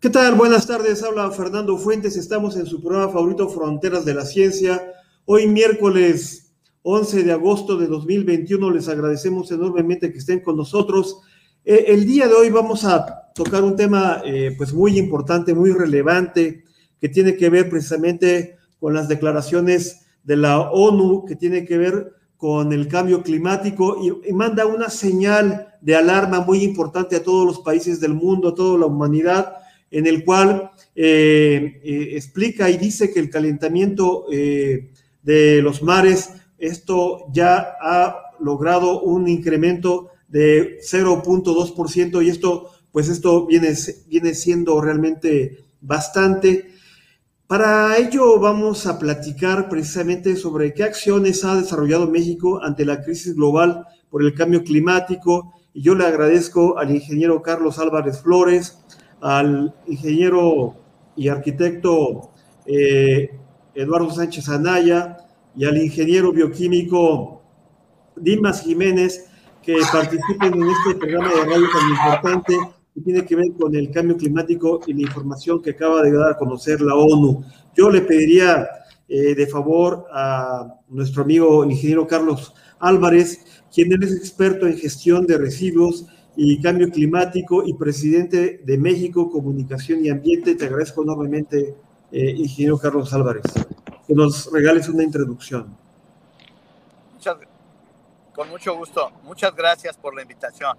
¿Qué tal? Buenas tardes, habla Fernando Fuentes, estamos en su programa favorito Fronteras de la Ciencia. Hoy miércoles 11 de agosto de 2021 les agradecemos enormemente que estén con nosotros. Eh, el día de hoy vamos a tocar un tema eh, pues muy importante, muy relevante, que tiene que ver precisamente con las declaraciones de la ONU, que tiene que ver con el cambio climático y, y manda una señal de alarma muy importante a todos los países del mundo, a toda la humanidad en el cual eh, eh, explica y dice que el calentamiento eh, de los mares, esto ya ha logrado un incremento de 0.2% y esto, pues esto viene, viene siendo realmente bastante. Para ello vamos a platicar precisamente sobre qué acciones ha desarrollado México ante la crisis global por el cambio climático. Y yo le agradezco al ingeniero Carlos Álvarez Flores, al ingeniero y arquitecto eh, Eduardo Sánchez Anaya y al ingeniero bioquímico Dimas Jiménez que participen en este programa de radio tan importante que tiene que ver con el cambio climático y la información que acaba de dar a conocer la ONU. Yo le pediría eh, de favor a nuestro amigo el ingeniero Carlos Álvarez, quien es experto en gestión de residuos y Cambio Climático y presidente de México Comunicación y Ambiente. Te agradezco enormemente, eh, ingeniero Carlos Álvarez, que nos regales una introducción. Muchas, con mucho gusto. Muchas gracias por la invitación.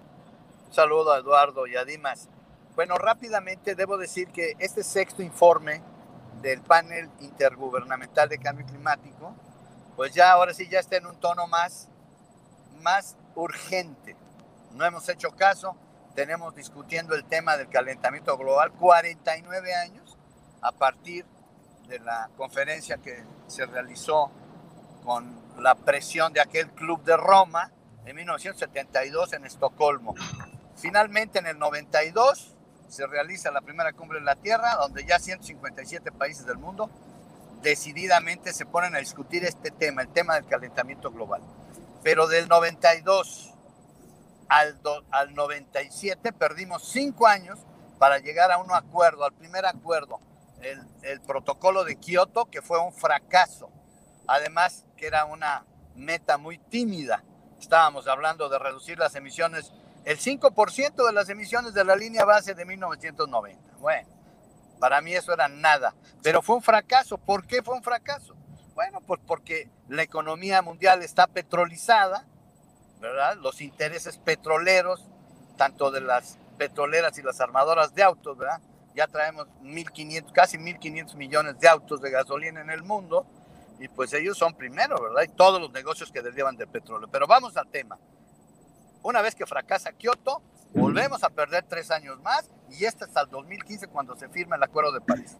Un saludo a Eduardo y a Dimas. Bueno, rápidamente debo decir que este sexto informe del panel intergubernamental de cambio climático, pues ya ahora sí ya está en un tono más, más urgente no hemos hecho caso, tenemos discutiendo el tema del calentamiento global 49 años a partir de la conferencia que se realizó con la presión de aquel club de Roma en 1972 en Estocolmo. Finalmente en el 92 se realiza la primera cumbre en la Tierra, donde ya 157 países del mundo decididamente se ponen a discutir este tema, el tema del calentamiento global. Pero del 92 al, al 97 perdimos cinco años para llegar a un acuerdo, al primer acuerdo, el, el protocolo de Kioto, que fue un fracaso. Además, que era una meta muy tímida. Estábamos hablando de reducir las emisiones, el 5% de las emisiones de la línea base de 1990. Bueno, para mí eso era nada, pero fue un fracaso. ¿Por qué fue un fracaso? Bueno, pues porque la economía mundial está petrolizada, los intereses petroleros, tanto de las petroleras y las armadoras de autos, ¿verdad? Ya traemos 1.500, casi 1.500 millones de autos de gasolina en el mundo y pues ellos son primero, ¿verdad? Y todos los negocios que derivan del petróleo. Pero vamos al tema. Una vez que fracasa Kioto, volvemos a perder tres años más y este hasta el 2015 cuando se firma el Acuerdo de París.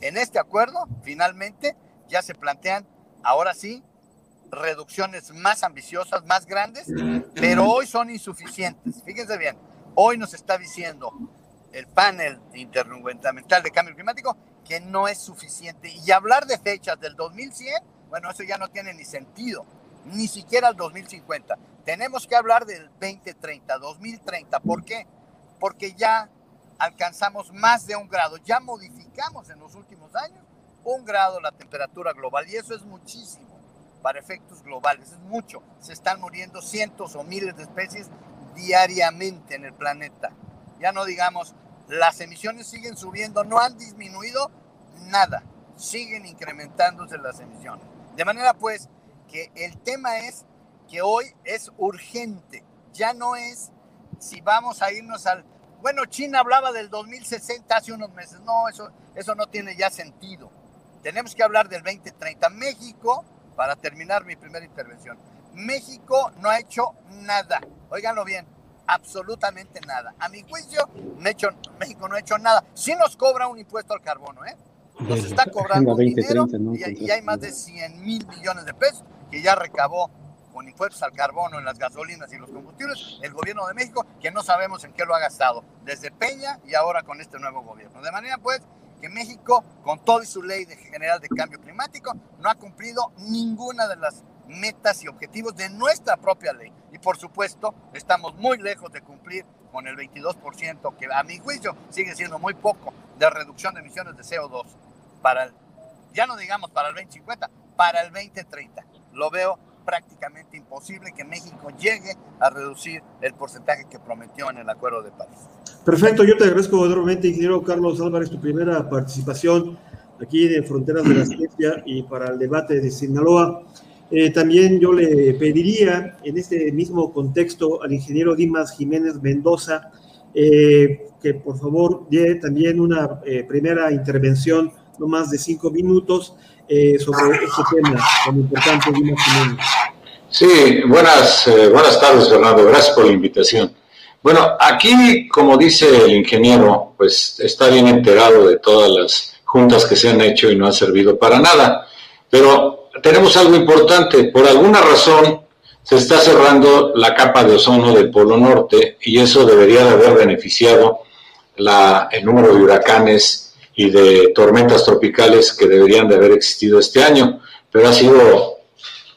En este acuerdo, finalmente, ya se plantean, ahora sí, reducciones más ambiciosas, más grandes, pero hoy son insuficientes. Fíjense bien, hoy nos está diciendo el panel intergubernamental de cambio climático que no es suficiente. Y hablar de fechas del 2100, bueno, eso ya no tiene ni sentido, ni siquiera el 2050. Tenemos que hablar del 2030, 2030. ¿Por qué? Porque ya alcanzamos más de un grado, ya modificamos en los últimos años un grado la temperatura global y eso es muchísimo para efectos globales, es mucho. Se están muriendo cientos o miles de especies diariamente en el planeta. Ya no digamos, las emisiones siguen subiendo, no han disminuido nada, siguen incrementándose las emisiones. De manera pues que el tema es que hoy es urgente, ya no es si vamos a irnos al... Bueno, China hablaba del 2060 hace unos meses, no, eso, eso no tiene ya sentido. Tenemos que hablar del 2030. México para terminar mi primera intervención. México no ha hecho nada, óiganlo bien, absolutamente nada. A mi juicio, México no ha hecho nada. Sí nos cobra un impuesto al carbono, ¿eh? Nos está cobrando dinero y, hay más de 100 mil millones de pesos que ya recabó con impuestos al carbono en las gasolinas y los combustibles el gobierno de México, que no sabemos en qué lo ha gastado, desde Peña y ahora con este nuevo gobierno. De manera pues que México, con toda su ley de general de cambio climático, no ha cumplido ninguna de las metas y objetivos de nuestra propia ley. Y por supuesto, estamos muy lejos de cumplir con el 22%, que a mi juicio sigue siendo muy poco de reducción de emisiones de CO2 para el, ya no digamos para el 2050, para el 2030. Lo veo prácticamente imposible que México llegue a reducir el porcentaje que prometió en el Acuerdo de París. Perfecto, yo te agradezco enormemente, ingeniero Carlos Álvarez, tu primera participación aquí de Fronteras de la Ciencia y para el debate de Sinaloa. Eh, también yo le pediría en este mismo contexto al ingeniero Dimas Jiménez Mendoza eh, que por favor dé también una eh, primera intervención, no más de cinco minutos, sobre este tema tan importante, Dimas Jiménez. Sí, buenas, buenas tardes, Fernando. Gracias por la invitación. Bueno, aquí, como dice el ingeniero, pues está bien enterado de todas las juntas que se han hecho y no han servido para nada. Pero tenemos algo importante. Por alguna razón se está cerrando la capa de ozono del Polo Norte y eso debería de haber beneficiado la, el número de huracanes y de tormentas tropicales que deberían de haber existido este año. Pero ha sido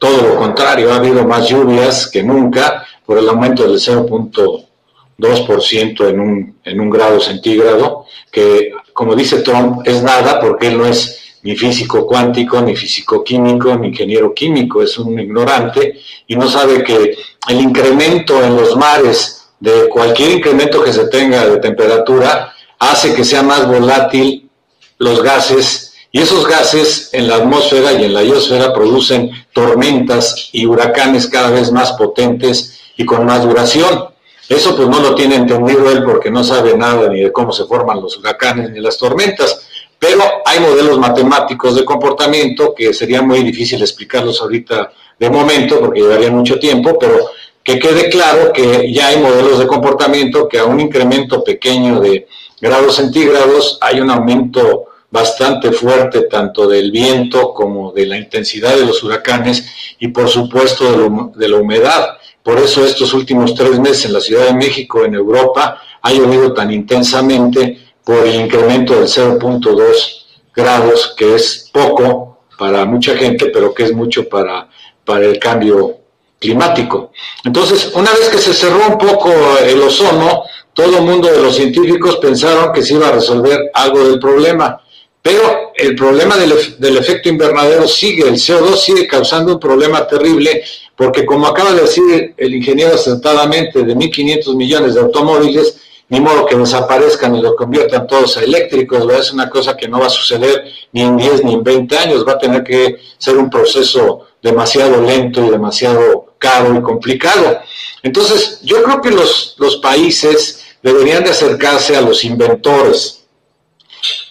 todo lo contrario. Ha habido más lluvias que nunca por el aumento del 0.2% en un, en un grado centígrado, que como dice Trump es nada porque él no es ni físico cuántico, ni físico químico, ni ingeniero químico, es un ignorante y no sabe que el incremento en los mares de cualquier incremento que se tenga de temperatura hace que sea más volátil los gases y esos gases en la atmósfera y en la biosfera producen tormentas y huracanes cada vez más potentes y con más duración. Eso pues no lo tiene entendido él porque no sabe nada ni de cómo se forman los huracanes ni las tormentas pero hay modelos matemáticos de comportamiento que sería muy difícil explicarlos ahorita de momento porque llevaría mucho tiempo, pero que quede claro que ya hay modelos de comportamiento que a un incremento pequeño de grados centígrados hay un aumento bastante fuerte tanto del viento como de la intensidad de los huracanes y por supuesto de, de la humedad. Por eso estos últimos tres meses en la Ciudad de México, en Europa, ha llovido tan intensamente por el incremento del 0.2 grados, que es poco para mucha gente, pero que es mucho para, para el cambio climático. Entonces, una vez que se cerró un poco el ozono, todo el mundo de los científicos pensaron que se iba a resolver algo del problema. Pero el problema del, del, efecto invernadero sigue, el CO2 sigue causando un problema terrible, porque como acaba de decir el ingeniero acertadamente, de 1.500 millones de automóviles, ni modo que desaparezcan y lo conviertan todos a eléctricos, es una cosa que no va a suceder ni en 10 ni en 20 años, va a tener que ser un proceso demasiado lento y demasiado caro y complicado. Entonces, yo creo que los, los países deberían de acercarse a los inventores,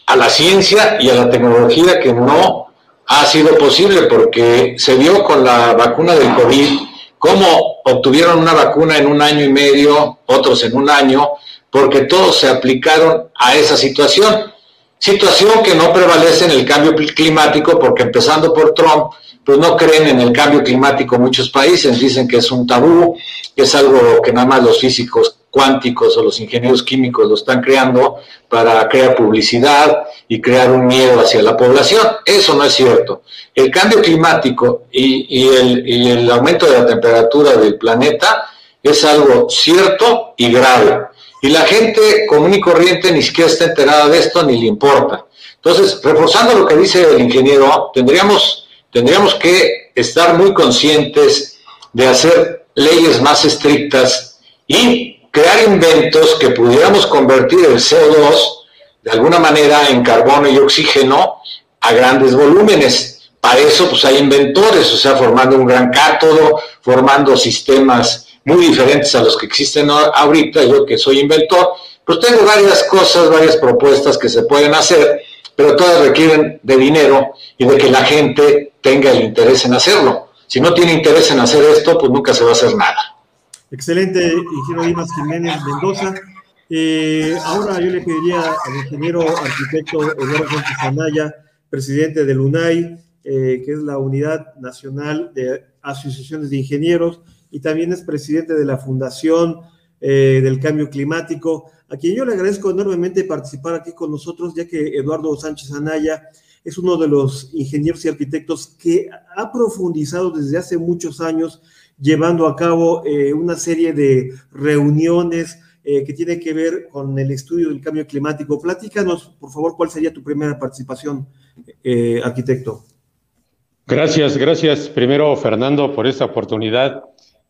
a la ciencia y a la tecnología que no ha sido posible porque se vio con la vacuna del COVID cómo obtuvieron una vacuna en un año y medio, otros en un año, porque todos se aplicaron a esa situación. Situación que no prevalece en el cambio climático, porque empezando por Trump, pues no creen en el cambio climático muchos países, dicen que es un tabú, que es algo que nada más los físicos cuánticos o los ingenieros químicos lo están creando para crear publicidad y crear un miedo hacia la población. Eso no es cierto. El cambio climático y, el, el aumento de la temperatura del planeta es algo cierto y grave. Y la gente común y corriente ni siquiera está enterada de esto ni le importa. Entonces, reforzando lo que dice el ingeniero, tendríamos, tendríamos que estar muy conscientes de hacer leyes más estrictas y crear inventos que pudiéramos convertir el CO2 de alguna manera en carbono y oxígeno a grandes volúmenes. Para eso pues hay inventores, o sea, formando un gran cátodo, formando sistemas muy diferentes a los que existen ahorita, yo que soy inventor, pues tengo varias cosas, varias propuestas que se pueden hacer, pero todas requieren de dinero y de que la gente tenga el interés en hacerlo. Si no tiene interés en hacer esto, pues nunca se va a hacer nada. Excelente, ingeniero Dimas Jiménez Mendoza. Eh, ahora yo le pediría al ingeniero arquitecto Eduardo Sánchez Anaya, presidente del UNAI, eh, que es la Unidad Nacional de Asociaciones de Ingenieros, y también es presidente de la Fundación eh, del Cambio Climático, a quien yo le agradezco enormemente participar aquí con nosotros, ya que Eduardo Sánchez Anaya es uno de los ingenieros y arquitectos que ha profundizado desde hace muchos años llevando a cabo eh, una serie de reuniones eh, que tiene que ver con el estudio del cambio climático. Platícanos, por favor, cuál sería tu primera participación, eh, arquitecto. Gracias, gracias primero Fernando por esta oportunidad.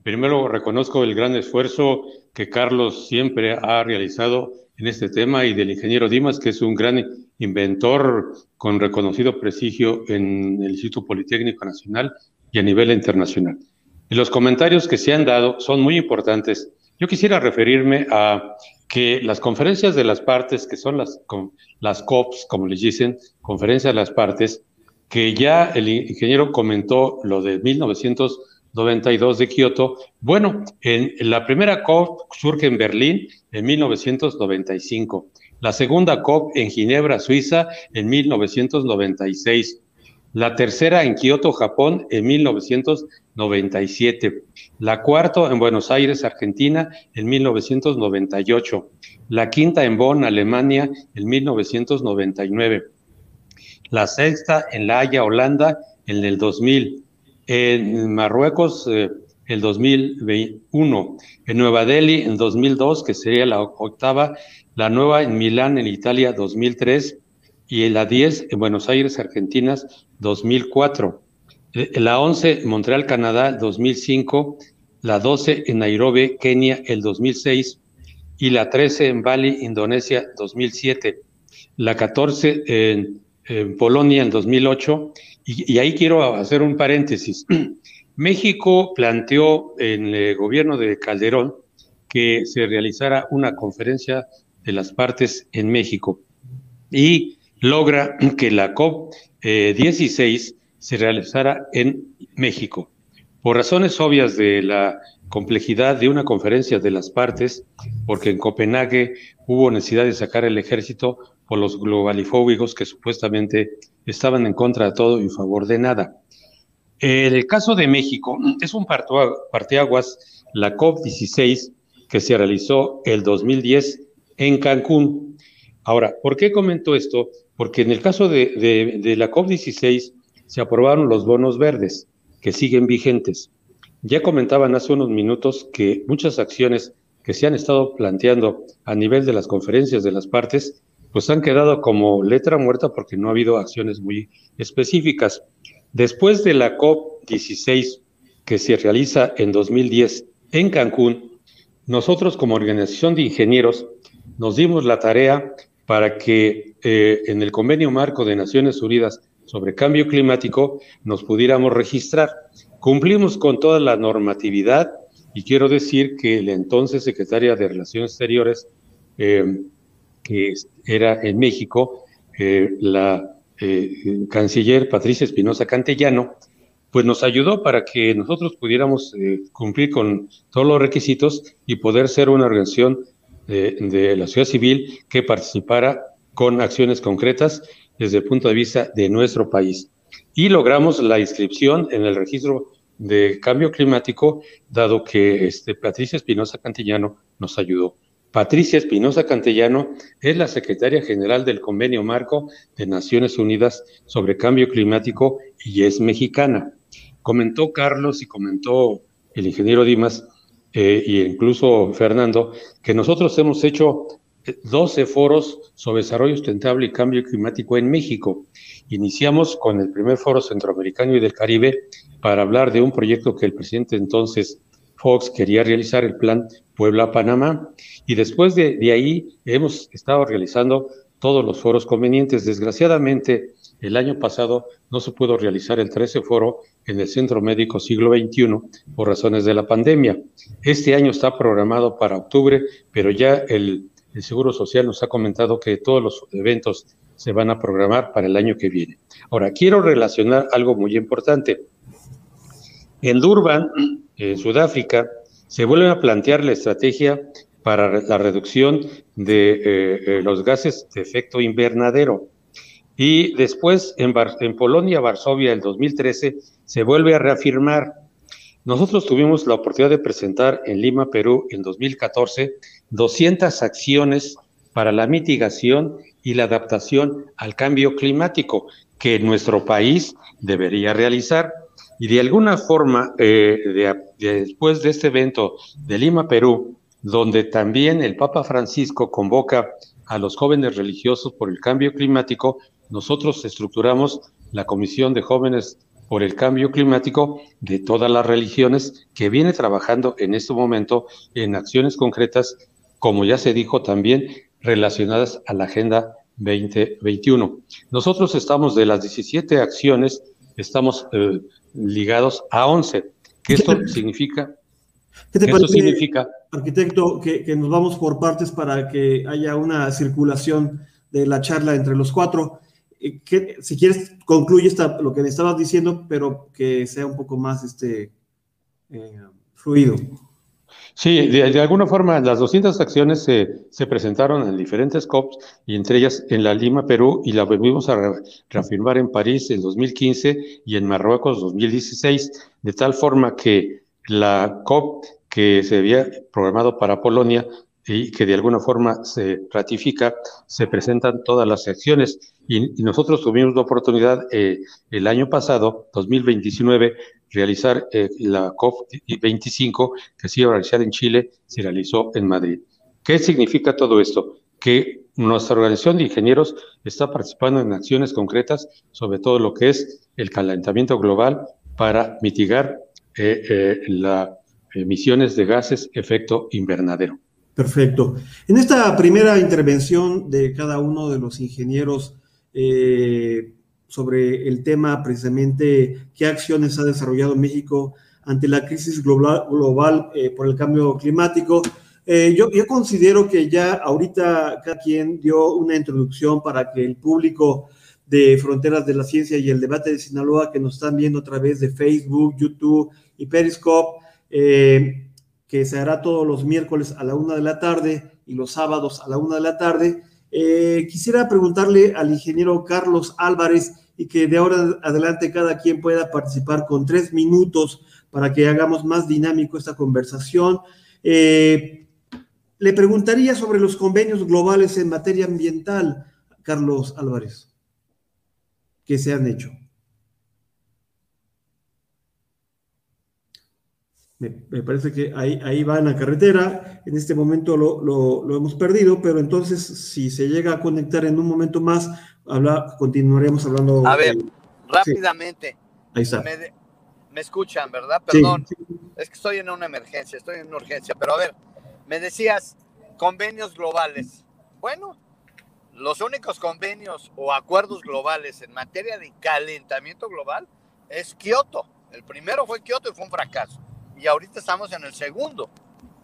Primero reconozco el gran esfuerzo que Carlos siempre ha realizado en este tema y del ingeniero Dimas, que es un gran inventor con reconocido prestigio en el Instituto Politécnico Nacional y a nivel internacional. Y los comentarios que se han dado son muy importantes. Yo quisiera referirme a que las conferencias de las partes, que son las, las COPs, como les dicen, conferencias de las partes, que ya el ingeniero comentó lo de 1992 de Kioto. Bueno, en, la primera COP surge en Berlín en 1995, la segunda COP en Ginebra, Suiza, en 1996 la tercera en Kioto, Japón, en 1997, la cuarta en Buenos Aires, Argentina, en 1998, la quinta en Bonn, Alemania, en 1999, la sexta en La Haya, Holanda, en el 2000, en Marruecos, eh, el 2021, en Nueva Delhi, en 2002, que sería la octava, la nueva en Milán, en Italia, 2003, y la 10 en Buenos Aires, Argentina, 2004. Eh, la 11 en Montreal, Canadá, 2005. La 12 en Nairobi, Kenia, el 2006. Y la 13 en Bali, Indonesia, 2007. La 14 en, Polonia, en 2008. Y, y ahí quiero hacer un paréntesis. México planteó en el gobierno de Calderón que se realizara una conferencia de las partes en México. Y logra que la COP16 se realizara en México. Por razones obvias de la complejidad de una conferencia de las partes, porque en Copenhague hubo necesidad de sacar el ejército por los globalifóbicos que supuestamente estaban en contra de todo y en favor de nada. El caso de México es un parteaguas, la COP16, que se realizó el 2010 en Cancún. Ahora, ¿por qué comento esto? Porque en el caso de, la COP16 se aprobaron los bonos verdes, que siguen vigentes. Ya comentaban hace unos minutos que muchas acciones que se han estado planteando a nivel de las conferencias de las partes, pues han quedado como letra muerta porque no ha habido acciones muy específicas. Después de la COP16 que se realiza en 2010 en Cancún, nosotros como organización de ingenieros nos dimos la tarea para que eh, en el convenio marco de Naciones Unidas sobre cambio climático nos pudiéramos registrar. Cumplimos con toda la normatividad y quiero decir que la entonces secretaria de Relaciones Exteriores, eh, que era en México, eh, la canciller Patricia Espinosa Cantellano, pues nos ayudó para que nosotros pudiéramos cumplir con todos los requisitos y poder ser una organización de, la sociedad civil que participara con acciones concretas desde el punto de vista de nuestro país. Y logramos la inscripción en el registro de cambio climático, dado que este, Patricia Espinosa Cantillano nos ayudó. Patricia Espinosa Cantellano es la secretaria general del Convenio Marco de Naciones Unidas sobre Cambio Climático y es mexicana. Comentó Carlos y comentó el ingeniero Dimas eh, incluso Fernando, que nosotros hemos hecho 12 foros sobre desarrollo sustentable y cambio climático en México. Iniciamos con el primer foro centroamericano y del Caribe para hablar de un proyecto que el presidente entonces Fox quería realizar, el plan Puebla-Panamá, y después de, ahí hemos estado realizando todos los foros convenientes. Desgraciadamente, el año pasado no se pudo realizar el 13 foro en el Centro Médico Siglo XXI por razones de la pandemia. Este año está programado para octubre, pero ya el, Seguro Social nos ha comentado que todos los eventos se van a programar para el año que viene. Ahora, quiero relacionar algo muy importante. En Durban, en Sudáfrica, se vuelve a plantear la estrategia para la reducción de eh, eh, los gases de efecto invernadero. Y después en, en Polonia, Varsovia, el 2013, se vuelve a reafirmar. Nosotros tuvimos la oportunidad de presentar en Lima, Perú, en 2014, 200 acciones para la mitigación y la adaptación al cambio climático que nuestro país debería realizar. Y de alguna forma, eh, después de este evento de Lima, Perú, donde también el Papa Francisco convoca a los jóvenes religiosos por el cambio climático, nosotros estructuramos la Comisión de Jóvenes por el Cambio Climático de todas las religiones que viene trabajando en este momento en acciones concretas, como ya se dijo también, relacionadas a la Agenda 2021. Nosotros estamos de las 17 acciones, estamos eh, ligados a 11. ¿Qué esto significa? ¿Qué te parece, significa? arquitecto, que, que, nos vamos por partes para que haya una circulación de la charla entre los cuatro? Eh, que, si quieres, concluye esta, lo que me estabas diciendo, pero que sea un poco más este, eh, fluido. Sí, de, alguna forma las 200 acciones se, se, presentaron en diferentes COPs y entre ellas en la Lima, Perú, y la volvimos a reafirmar en París en 2015 y en Marruecos 2016, de tal forma que la COP que se había programado para Polonia y que de alguna forma se ratifica, se presentan todas las acciones. Y, nosotros tuvimos la oportunidad eh, el año pasado, 2029, realizar eh, la COP25 que se iba a en Chile, se realizó en Madrid. ¿Qué significa todo esto? Que nuestra organización de ingenieros está participando en acciones concretas sobre todo lo que es el calentamiento global para mitigar eh, eh, las emisiones de gases efecto invernadero. Perfecto. En esta primera intervención de cada uno de los ingenieros eh, sobre el tema precisamente qué acciones ha desarrollado México ante la crisis global, global por el cambio climático, yo, yo, considero que ya ahorita cada quien dio una introducción para que el público de Fronteras de la Ciencia y el debate de Sinaloa que nos están viendo a través de Facebook, YouTube y Periscope, eh, que se hará todos los miércoles a la una de la tarde y los sábados a la una de la tarde. Eh, quisiera preguntarle al ingeniero Carlos Álvarez y que de ahora adelante cada quien pueda participar con tres minutos para que hagamos más dinámico esta conversación. Eh, le preguntaría sobre los convenios globales en materia ambiental, Carlos Álvarez, que se han hecho. Me, parece que ahí, ahí va en la carretera. En este momento lo, lo, hemos perdido, pero entonces si se llega a conectar en un momento más, habla, continuaremos hablando. A ver, rápidamente. Ahí está. Me, me, escuchan, ¿verdad? Perdón. Es que estoy en una emergencia, estoy en una urgencia. Pero a ver, me decías convenios globales. Bueno, los únicos convenios o acuerdos globales en materia de calentamiento global es Kioto. El primero fue Kioto y fue un fracaso y ahorita estamos en el segundo.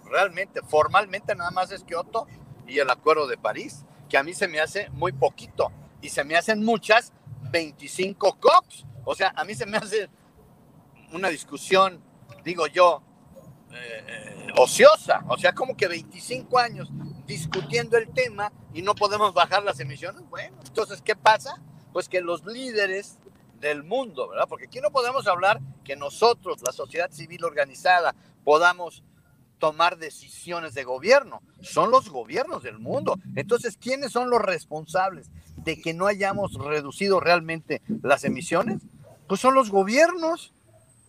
Realmente, formalmente nada más es Kioto y el Acuerdo de París, que a mí se me hace muy poquito y se me hacen muchas 25 COPs. O sea, a mí se me hace una discusión, digo yo, eh, ociosa. O sea, como que 25 años discutiendo el tema y no podemos bajar las emisiones. Bueno, entonces, ¿qué pasa? Pues que los líderes del mundo, ¿verdad? Porque aquí no podemos hablar que nosotros, la sociedad civil organizada, podamos tomar decisiones de gobierno. Son los gobiernos del mundo. Entonces, ¿quiénes son los responsables de que no hayamos reducido realmente las emisiones? Pues son los gobiernos.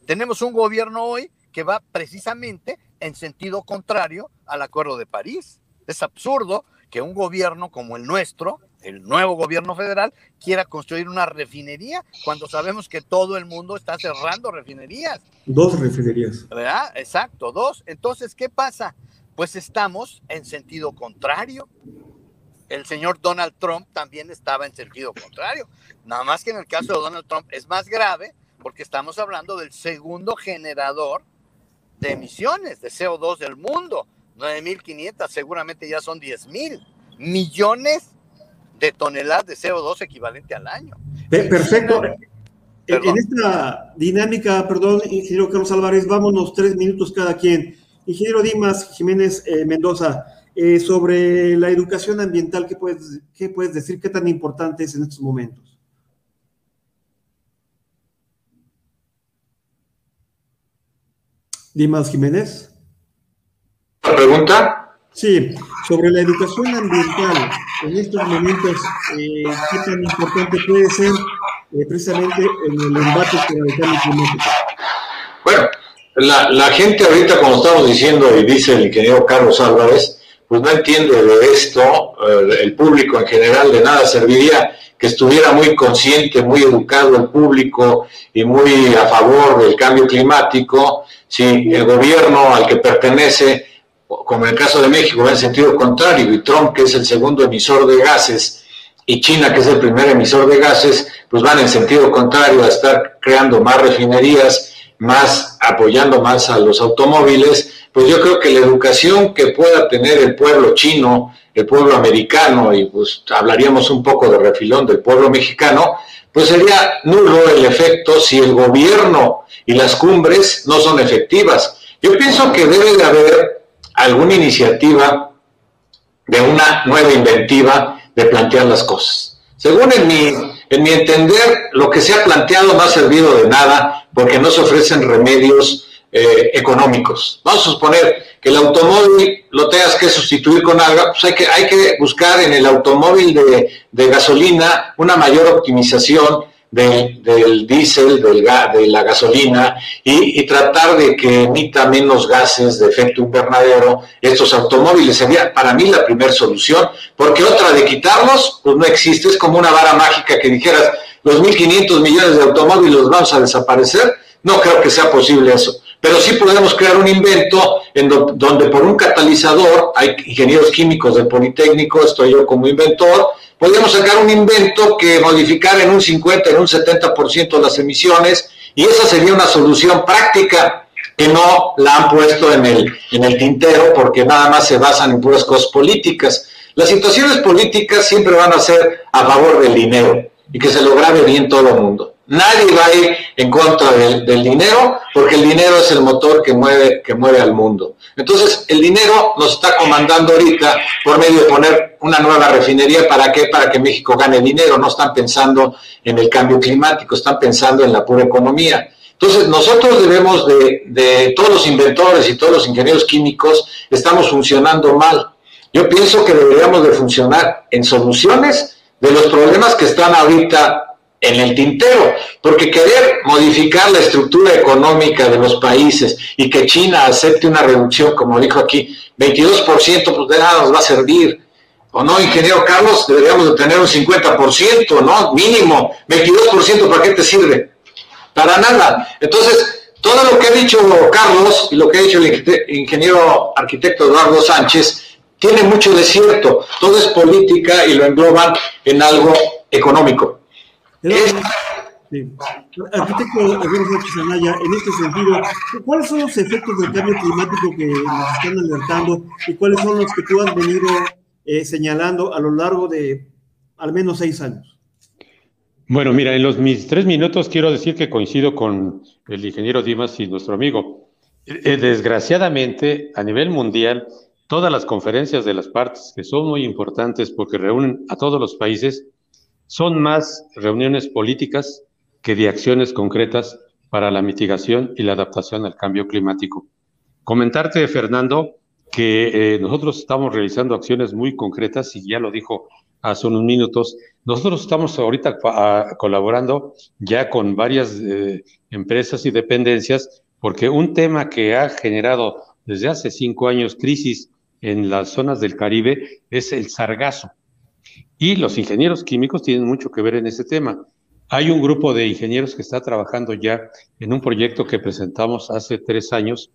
Tenemos un gobierno hoy que va precisamente en sentido contrario al Acuerdo de París. Es absurdo que un gobierno como el nuestro, el nuevo gobierno federal quiera construir una refinería cuando sabemos que todo el mundo está cerrando refinerías. Dos refinerías. ¿Verdad? Exacto, dos. Entonces, ¿qué pasa? Pues estamos en sentido contrario. El señor Donald Trump también estaba en sentido contrario. Nada más que en el caso de Donald Trump es más grave porque estamos hablando del segundo generador de emisiones de CO2 del mundo. 9.500, seguramente ya son 10.000 millones de toneladas de CO2 equivalente al año. Perfecto. En esta dinámica, perdón, ingeniero Carlos Álvarez, vámonos tres minutos cada quien. Ingeniero Dimas Jiménez eh, Mendoza, eh, sobre la educación ambiental, ¿qué puedes, ¿qué puedes decir? ¿Qué tan importante es en estos momentos? Dimas Jiménez. ¿Pregunta? Sí, sobre la educación ambiental, en estos momentos, eh, ¿qué tan importante puede ser eh, precisamente en el embate con el cambio climático? Bueno, la, la gente ahorita, como estamos diciendo y dice el ingeniero Carlos Álvarez, pues no entiende de esto, eh, el público en general de nada serviría que estuviera muy consciente, muy educado el público y muy a favor del cambio climático, si el gobierno al que pertenece, como en el caso de México, va en sentido contrario, y Trump, que es el segundo emisor de gases, y China, que es el primer emisor de gases, pues van en sentido contrario a estar creando más refinerías, más apoyando más a los automóviles, pues yo creo que la educación que pueda tener el pueblo chino, el pueblo americano, y pues hablaríamos un poco de refilón del pueblo mexicano, pues sería nulo el efecto si el gobierno y las cumbres no son efectivas. Yo pienso que debe de haber alguna iniciativa de una nueva inventiva de plantear las cosas. Según en mi, en mi entender, lo que se ha planteado no ha servido de nada porque no se ofrecen remedios eh, económicos. Vamos a suponer que el automóvil lo tengas que sustituir con algo, pues hay que, hay que buscar en el automóvil de, gasolina una mayor optimización del diésel, del de la gasolina y, tratar de que emita menos gases de efecto invernadero estos automóviles. Sería para mí la primera solución, porque otra de quitarlos, pues no existe. Es como una vara mágica que dijeras, los 1.500 millones de automóviles los vamos a desaparecer. No creo que sea posible eso pero sí podemos crear un invento en donde por un catalizador, hay ingenieros químicos del Politécnico, estoy yo como inventor, podríamos sacar un invento que modificara en un 50, en un 70% las emisiones, y esa sería una solución práctica que no la han puesto en el, en el tintero porque nada más se basan en puras cosas políticas. Las situaciones políticas siempre van a ser a favor del dinero y que se lo bien todo el mundo. Nadie va a ir en contra del, dinero porque el dinero es el motor que mueve, que mueve al mundo. Entonces, el dinero nos está comandando ahorita por medio de poner una nueva refinería. ¿Para qué? Para que México gane dinero. No están pensando en el cambio climático, están pensando en la pura economía. Entonces, nosotros debemos de, de todos los inventores y todos los ingenieros químicos, estamos funcionando mal. Yo pienso que deberíamos de funcionar en soluciones de los problemas que están ahorita en el tintero, porque querer modificar la estructura económica de los países y que China acepte una reducción, como dijo aquí, 22%, pues de nada nos va a servir. ¿O no, ingeniero Carlos? Deberíamos de tener un 50%, ¿no? Mínimo. 22%, ¿para qué te sirve? Para nada. Entonces, todo lo que ha dicho Carlos y lo que ha dicho el ingeniero arquitecto Eduardo Sánchez tiene mucho de cierto. Todo es política y lo engloban en algo económico. Arquitecto en este sentido, ¿cuáles son los efectos del cambio climático que nos están alertando y cuáles son los que tú has venido eh, señalando a lo largo de al menos seis años? Bueno, mira, en los mis tres minutos quiero decir que coincido con el ingeniero Dimas y nuestro amigo. Eh, desgraciadamente, a nivel mundial, todas las conferencias de las partes, que son muy importantes porque reúnen a todos los países, son más reuniones políticas que de acciones concretas para la mitigación y la adaptación al cambio climático. Comentarte, Fernando, que eh, nosotros estamos realizando acciones muy concretas y ya lo dijo hace unos minutos. Nosotros estamos ahorita colaborando ya con varias eh, empresas y dependencias porque un tema que ha generado desde hace cinco años crisis en las zonas del Caribe es el sargazo. Y los ingenieros químicos tienen mucho que ver en ese tema. Hay un grupo de ingenieros que está trabajando ya en un proyecto que presentamos hace tres años,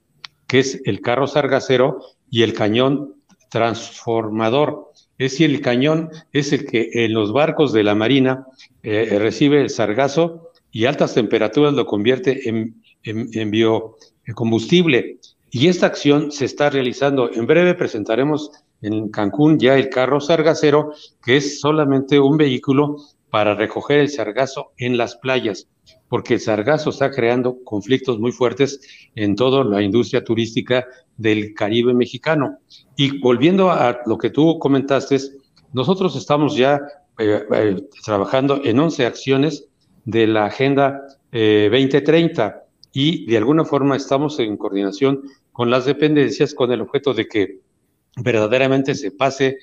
que es el carro sargacero y el cañón transformador. Es decir, el cañón es el que en los barcos de la Marina eh, recibe el sargazo y altas temperaturas lo convierte en, en biocombustible. Y esta acción se está realizando. En breve presentaremos en Cancún ya el carro sargacero, que es solamente un vehículo para recoger el sargazo en las playas, porque el sargazo está creando conflictos muy fuertes en toda la industria turística del Caribe mexicano. Y volviendo a lo que tú comentaste, nosotros estamos ya eh, eh, trabajando en 11 acciones de la Agenda 2030 eh, y de alguna forma estamos en coordinación con las dependencias con el objeto de que verdaderamente se pase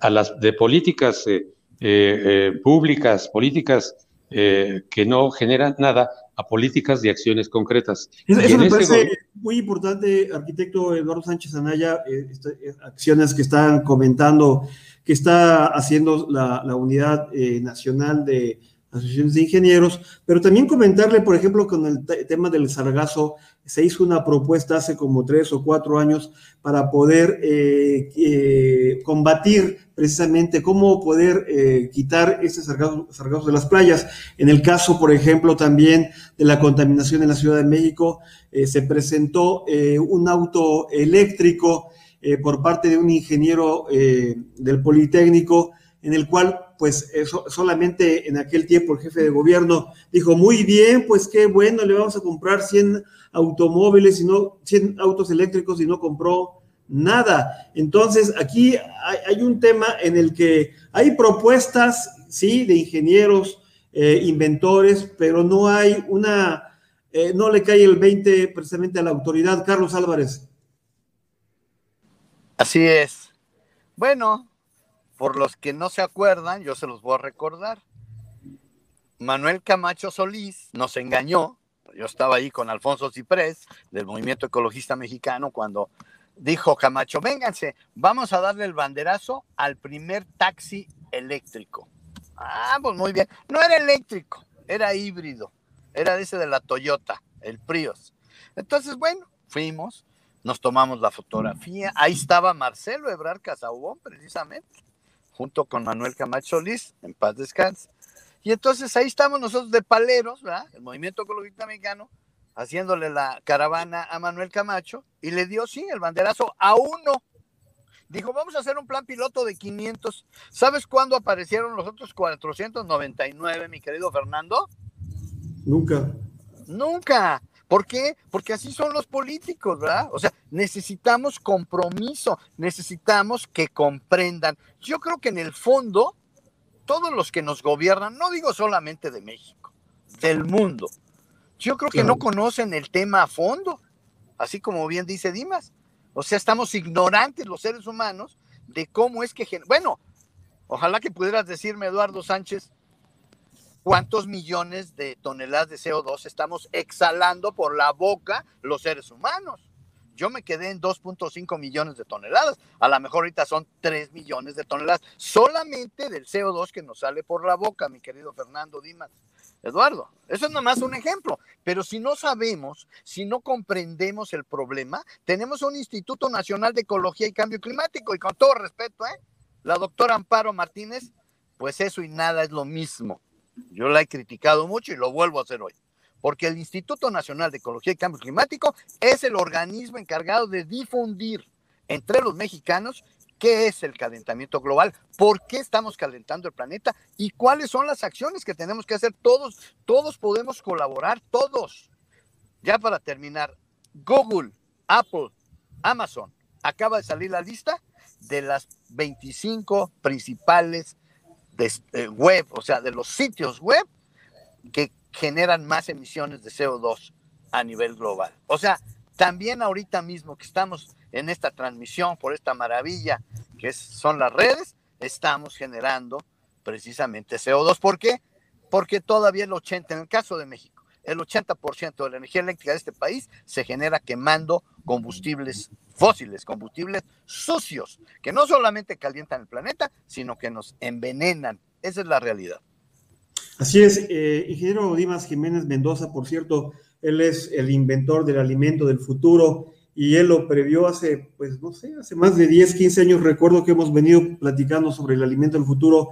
a las de políticas eh, eh, públicas, políticas eh, que no generan nada, a políticas y acciones concretas. Eso, me parece muy importante, arquitecto Eduardo Sánchez Anaya, eh, eh, acciones que están comentando, que está haciendo la, Unidad eh, Nacional de asociaciones de ingenieros, pero también comentarle, por ejemplo, con el tema del sargazo, se hizo una propuesta hace como tres o cuatro años para poder eh, eh, combatir precisamente cómo poder eh, quitar ese sargazo, sargazo, de las playas. En el caso, por ejemplo, también de la contaminación en la Ciudad de México, se presentó un auto eléctrico por parte de un ingeniero del Politécnico, en el cual pues eso, solamente en aquel tiempo el jefe de gobierno dijo, muy bien, pues qué bueno, le vamos a comprar 100 automóviles y no 100 autos eléctricos y no compró nada. Entonces, aquí hay, un tema en el que hay propuestas, sí, de ingenieros, eh, inventores, pero no hay una, eh, no le cae el 20 precisamente a la autoridad. Carlos Álvarez. Así es. Bueno, por los que no se acuerdan, yo se los voy a recordar. Manuel Camacho Solís nos engañó. Yo estaba ahí con Alfonso Ciprés del Movimiento Ecologista Mexicano cuando dijo Camacho, vénganse, vamos a darle el banderazo al primer taxi eléctrico. Ah, pues muy bien. No era eléctrico, era híbrido. Era ese de la Toyota, el Prius. Entonces, bueno, fuimos, nos tomamos la fotografía. Ahí estaba Marcelo Ebrar Casaubón, precisamente junto con Manuel Camacho Solís, en paz descanse. Y entonces ahí estamos nosotros de paleros, ¿verdad? El movimiento ecologista mexicano, haciéndole la caravana a Manuel Camacho, y le dio, sí, el banderazo a uno. Dijo, vamos a hacer un plan piloto de 500. ¿Sabes cuándo aparecieron los otros 499, mi querido Fernando? Nunca. Nunca. ¿Por qué? Porque así son los políticos, ¿verdad? O sea, necesitamos compromiso, necesitamos que comprendan. Yo creo que en el fondo, todos los que nos gobiernan, no digo solamente de México, del mundo, yo creo que no conocen el tema a fondo, así como bien dice Dimas. O sea, estamos ignorantes los seres humanos de cómo es que... Bueno, ojalá que pudieras decirme, Eduardo Sánchez, cuántos millones de toneladas de CO2 estamos exhalando por la boca los seres humanos. Yo me quedé en 2.5 millones de toneladas. A lo mejor ahorita son 3 millones de toneladas solamente del CO2 que nos sale por la boca, mi querido Fernando Dimas. Eduardo, eso es nomás un ejemplo, pero si no sabemos, si no comprendemos el problema, tenemos un Instituto Nacional de Ecología y Cambio Climático y con todo respeto, ¿eh? la doctora Amparo Martínez, pues eso y nada es lo mismo. Yo la he criticado mucho y lo vuelvo a hacer hoy. Porque el Instituto Nacional de Ecología y Cambio Climático es el organismo encargado de difundir entre los mexicanos qué es el calentamiento global, por qué estamos calentando el planeta y cuáles son las acciones que tenemos que hacer todos. Todos podemos colaborar, todos. Ya para terminar, Google, Apple, Amazon, acaba de salir la lista de las 25 principales de eh, web, o sea, de los sitios web que generan más emisiones de CO2 a nivel global. O sea, también ahorita mismo que estamos en esta transmisión por esta maravilla que son las redes, estamos generando precisamente CO2. ¿Por qué? Porque todavía el 80, en el caso de México, el 80% de la energía eléctrica de este país se genera quemando combustibles fósiles, combustibles sucios, que no solamente calientan el planeta, sino que nos envenenan. Esa es la realidad. Así es, eh, ingeniero Dimas Jiménez Mendoza, por cierto, él es el inventor del alimento del futuro y él lo previó hace, pues no sé, hace más de 10, 15 años. Recuerdo que hemos venido platicando sobre el alimento del futuro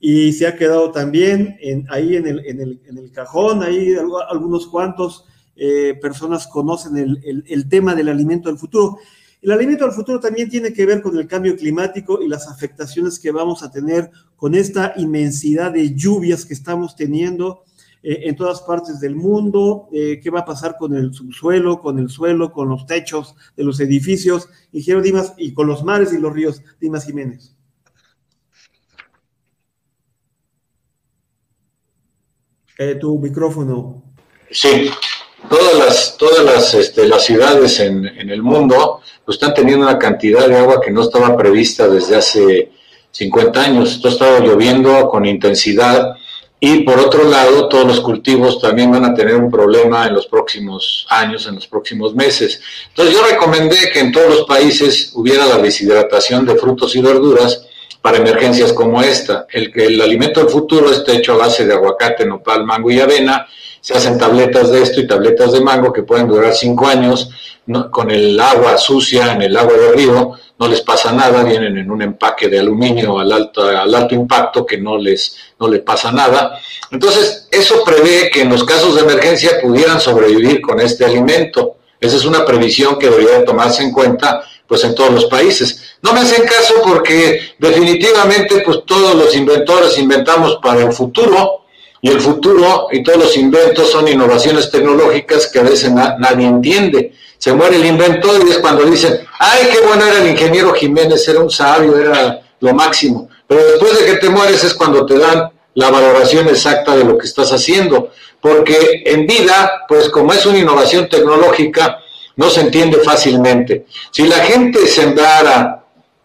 y se ha quedado también ahí en el, en, el, en el, cajón, ahí algunos cuantos eh, personas conocen el, el, tema del alimento del futuro. El alimento del futuro también tiene que ver con el cambio climático y las afectaciones que vamos a tener con esta inmensidad de lluvias que estamos teniendo eh, en todas partes del mundo, eh, qué va a pasar con el subsuelo, con el suelo, con los techos de los edificios, ingeniero Dimas, y con los mares y los ríos, Dimas Jiménez. Eh, tu micrófono. Sí, todas las, todas las, este, las ciudades en, en, el mundo pues, están teniendo una cantidad de agua que no estaba prevista desde hace 50 años. Esto estaba lloviendo con intensidad y por otro lado, todos los cultivos también van a tener un problema en los próximos años, en los próximos meses. Entonces yo recomendé que en todos los países hubiera la deshidratación de frutos y verduras para emergencias como esta. El que el alimento del futuro esté hecho a base de aguacate, nopal, mango y avena. Se hacen tabletas de esto y tabletas de mango que pueden durar cinco años con el agua sucia en el agua de río no les pasa nada, vienen en un empaque de aluminio al alto, al alto impacto que no les, no les pasa nada. Entonces, eso prevé que en los casos de emergencia pudieran sobrevivir con este alimento. Esa es una previsión que debería tomarse en cuenta pues en todos los países. No me hacen caso porque definitivamente pues todos los inventores inventamos para el futuro y el futuro y todos los inventos son innovaciones tecnológicas que a veces nadie entiende se muere el inventor y es cuando dicen, ay, qué bueno era el ingeniero Jiménez, era un sabio, era lo máximo. Pero después de que te mueres es cuando te dan la valoración exacta de lo que estás haciendo. Porque en vida, pues como es una innovación tecnológica, no se entiende fácilmente. Si la gente sembrara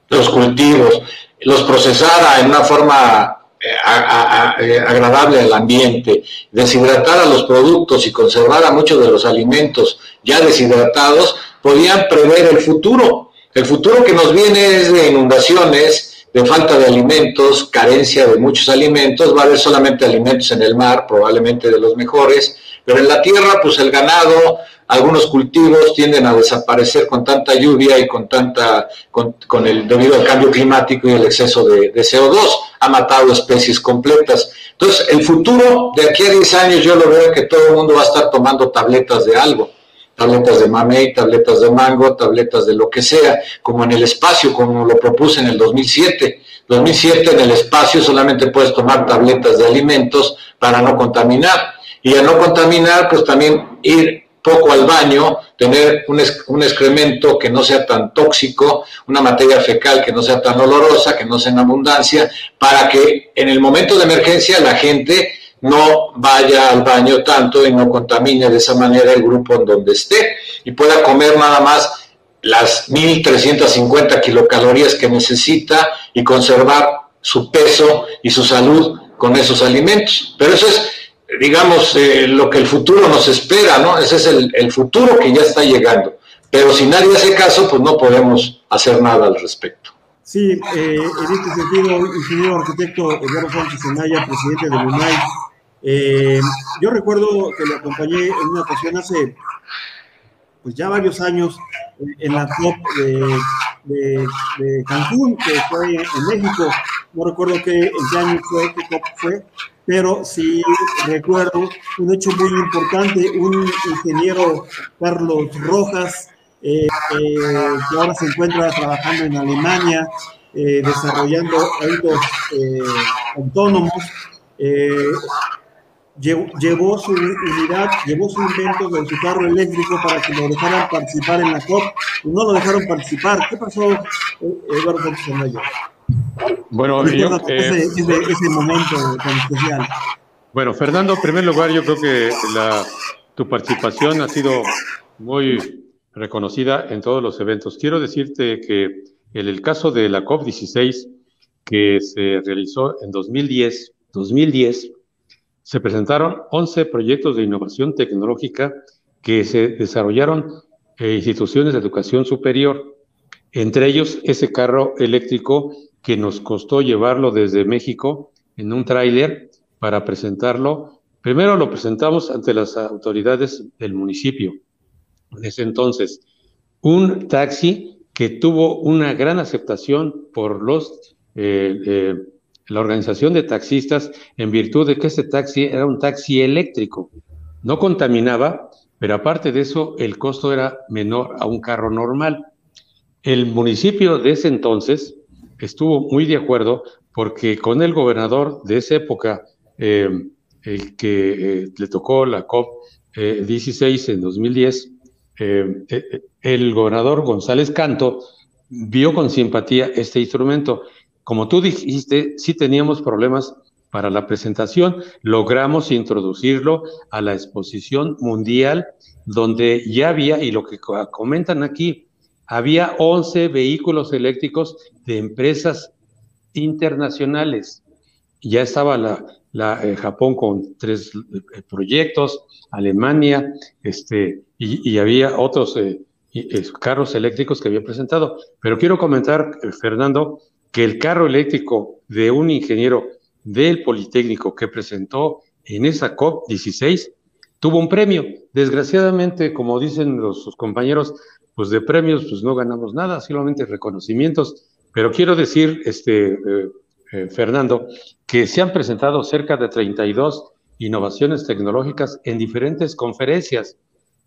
los cultivos, los procesara en una forma eh, agradable al ambiente, deshidratara los productos y conservara muchos de los alimentos ya deshidratados, podían prever el futuro. El futuro que nos viene es de inundaciones, de falta de alimentos, carencia de muchos alimentos, va a haber solamente alimentos en el mar, probablemente de los mejores, pero en la tierra, pues el ganado, algunos cultivos tienden a desaparecer con tanta lluvia y con tanta, con, el, debido al cambio climático y el exceso de, de, CO2, ha matado especies completas. Entonces, el futuro de aquí a 10 años yo lo veo que todo el mundo va a estar tomando tabletas de algo tabletas de mamey, tabletas de mango, tabletas de lo que sea, como en el espacio, como lo propuse en el 2007. 2007 en el espacio solamente puedes tomar tabletas de alimentos para no contaminar. Y a no contaminar, pues también ir poco al baño, tener un, un, excremento que no sea tan tóxico, una materia fecal que no sea tan olorosa, que no sea en abundancia, para que en el momento de emergencia la gente no vaya al baño tanto y no contamine de esa manera el grupo en donde esté y pueda comer nada más las 1350 kilocalorías que necesita y conservar su peso y su salud con esos alimentos. Pero eso es, digamos, eh, lo que el futuro nos espera, ¿no? Ese es el, futuro que ya está llegando. Pero si nadie hace caso, pues no podemos hacer nada al respecto. Sí, eh, en este sentido, ingeniero arquitecto Eduardo Sánchez Senaya, presidente del UNAI, eh, yo recuerdo que le acompañé en una ocasión hace pues ya varios años en la COP de, Cancún, que fue en México. No recuerdo qué, qué año fue, qué COP fue, pero sí recuerdo un hecho muy importante, un ingeniero Carlos Rojas, eh, eh, que ahora se encuentra trabajando en Alemania, desarrollando autos autónomos llevó, su unidad, llevó su invento de su carro eléctrico para que lo dejaran participar en la COP y no lo dejaron participar. ¿Qué pasó, eh, Eduardo Sánchez Bueno, yo, eh, ese, momento tan especial. Bueno, Fernando, en primer lugar, yo creo que la, tu participación ha sido muy reconocida en todos los eventos. Quiero decirte que en el caso de la COP16, que se realizó en 2010, 2010 se presentaron 11 proyectos de innovación tecnológica que se desarrollaron en instituciones de educación superior, entre ellos ese carro eléctrico que nos costó llevarlo desde México en un tráiler para presentarlo. Primero lo presentamos ante las autoridades del municipio. Ese entonces, un taxi que tuvo una gran aceptación por los eh, eh, la organización de taxistas en virtud de que este taxi era un taxi eléctrico. No contaminaba, pero aparte de eso, el costo era menor a un carro normal. El municipio de ese entonces estuvo muy de acuerdo porque con el gobernador de esa época, eh, el que eh, le tocó la COP 16 en 2010, eh, el gobernador González Canto vio con simpatía este instrumento. Como tú dijiste, sí teníamos problemas para la presentación, logramos introducirlo a la exposición mundial, donde ya había, y lo que comentan aquí, había 11 vehículos eléctricos de empresas internacionales. Ya estaba la, eh, Japón con tres eh, proyectos, Alemania, este, y, había otros carros eléctricos que había presentado. Pero quiero comentar, Fernando, que el carro eléctrico de un ingeniero del Politécnico que presentó en esa COP16 tuvo un premio. Desgraciadamente, como dicen los, sus compañeros, pues de premios pues no ganamos nada, solamente reconocimientos. Pero quiero decir, este, eh, eh, Fernando, que se han presentado cerca de 32 innovaciones tecnológicas en diferentes conferencias.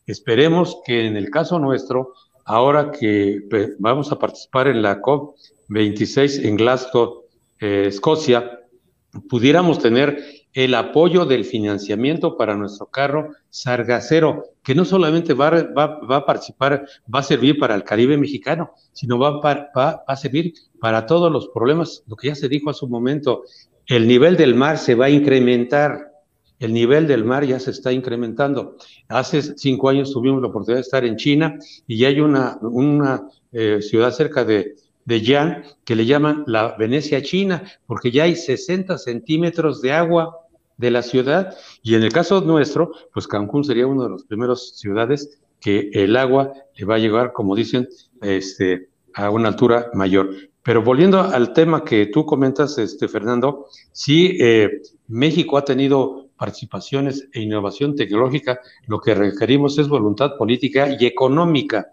Esperemos que en el caso nuestro, ahora que vamos a participar en la COP26 en Glasgow, eh, Escocia, pudiéramos tener el apoyo del financiamiento para nuestro carro sargacero, que no solamente va, va, a participar, va a servir para el Caribe mexicano, sino va, va, a servir para todos los problemas, lo que ya se dijo hace un momento, el nivel del mar se va a incrementar, el nivel del mar ya se está incrementando. Hace cinco años tuvimos la oportunidad de estar en China y ya hay una, una eh, ciudad cerca de, de Yan que le llaman la Venecia China, porque ya hay 60 centímetros de agua de la ciudad. Y en el caso nuestro, pues Cancún sería una de las primeras ciudades que el agua le va a llegar, como dicen, este, a una altura mayor. Pero volviendo al tema que tú comentas, este, Fernando, sí, eh, México ha tenido participaciones e innovación tecnológica, lo que requerimos es voluntad política y económica.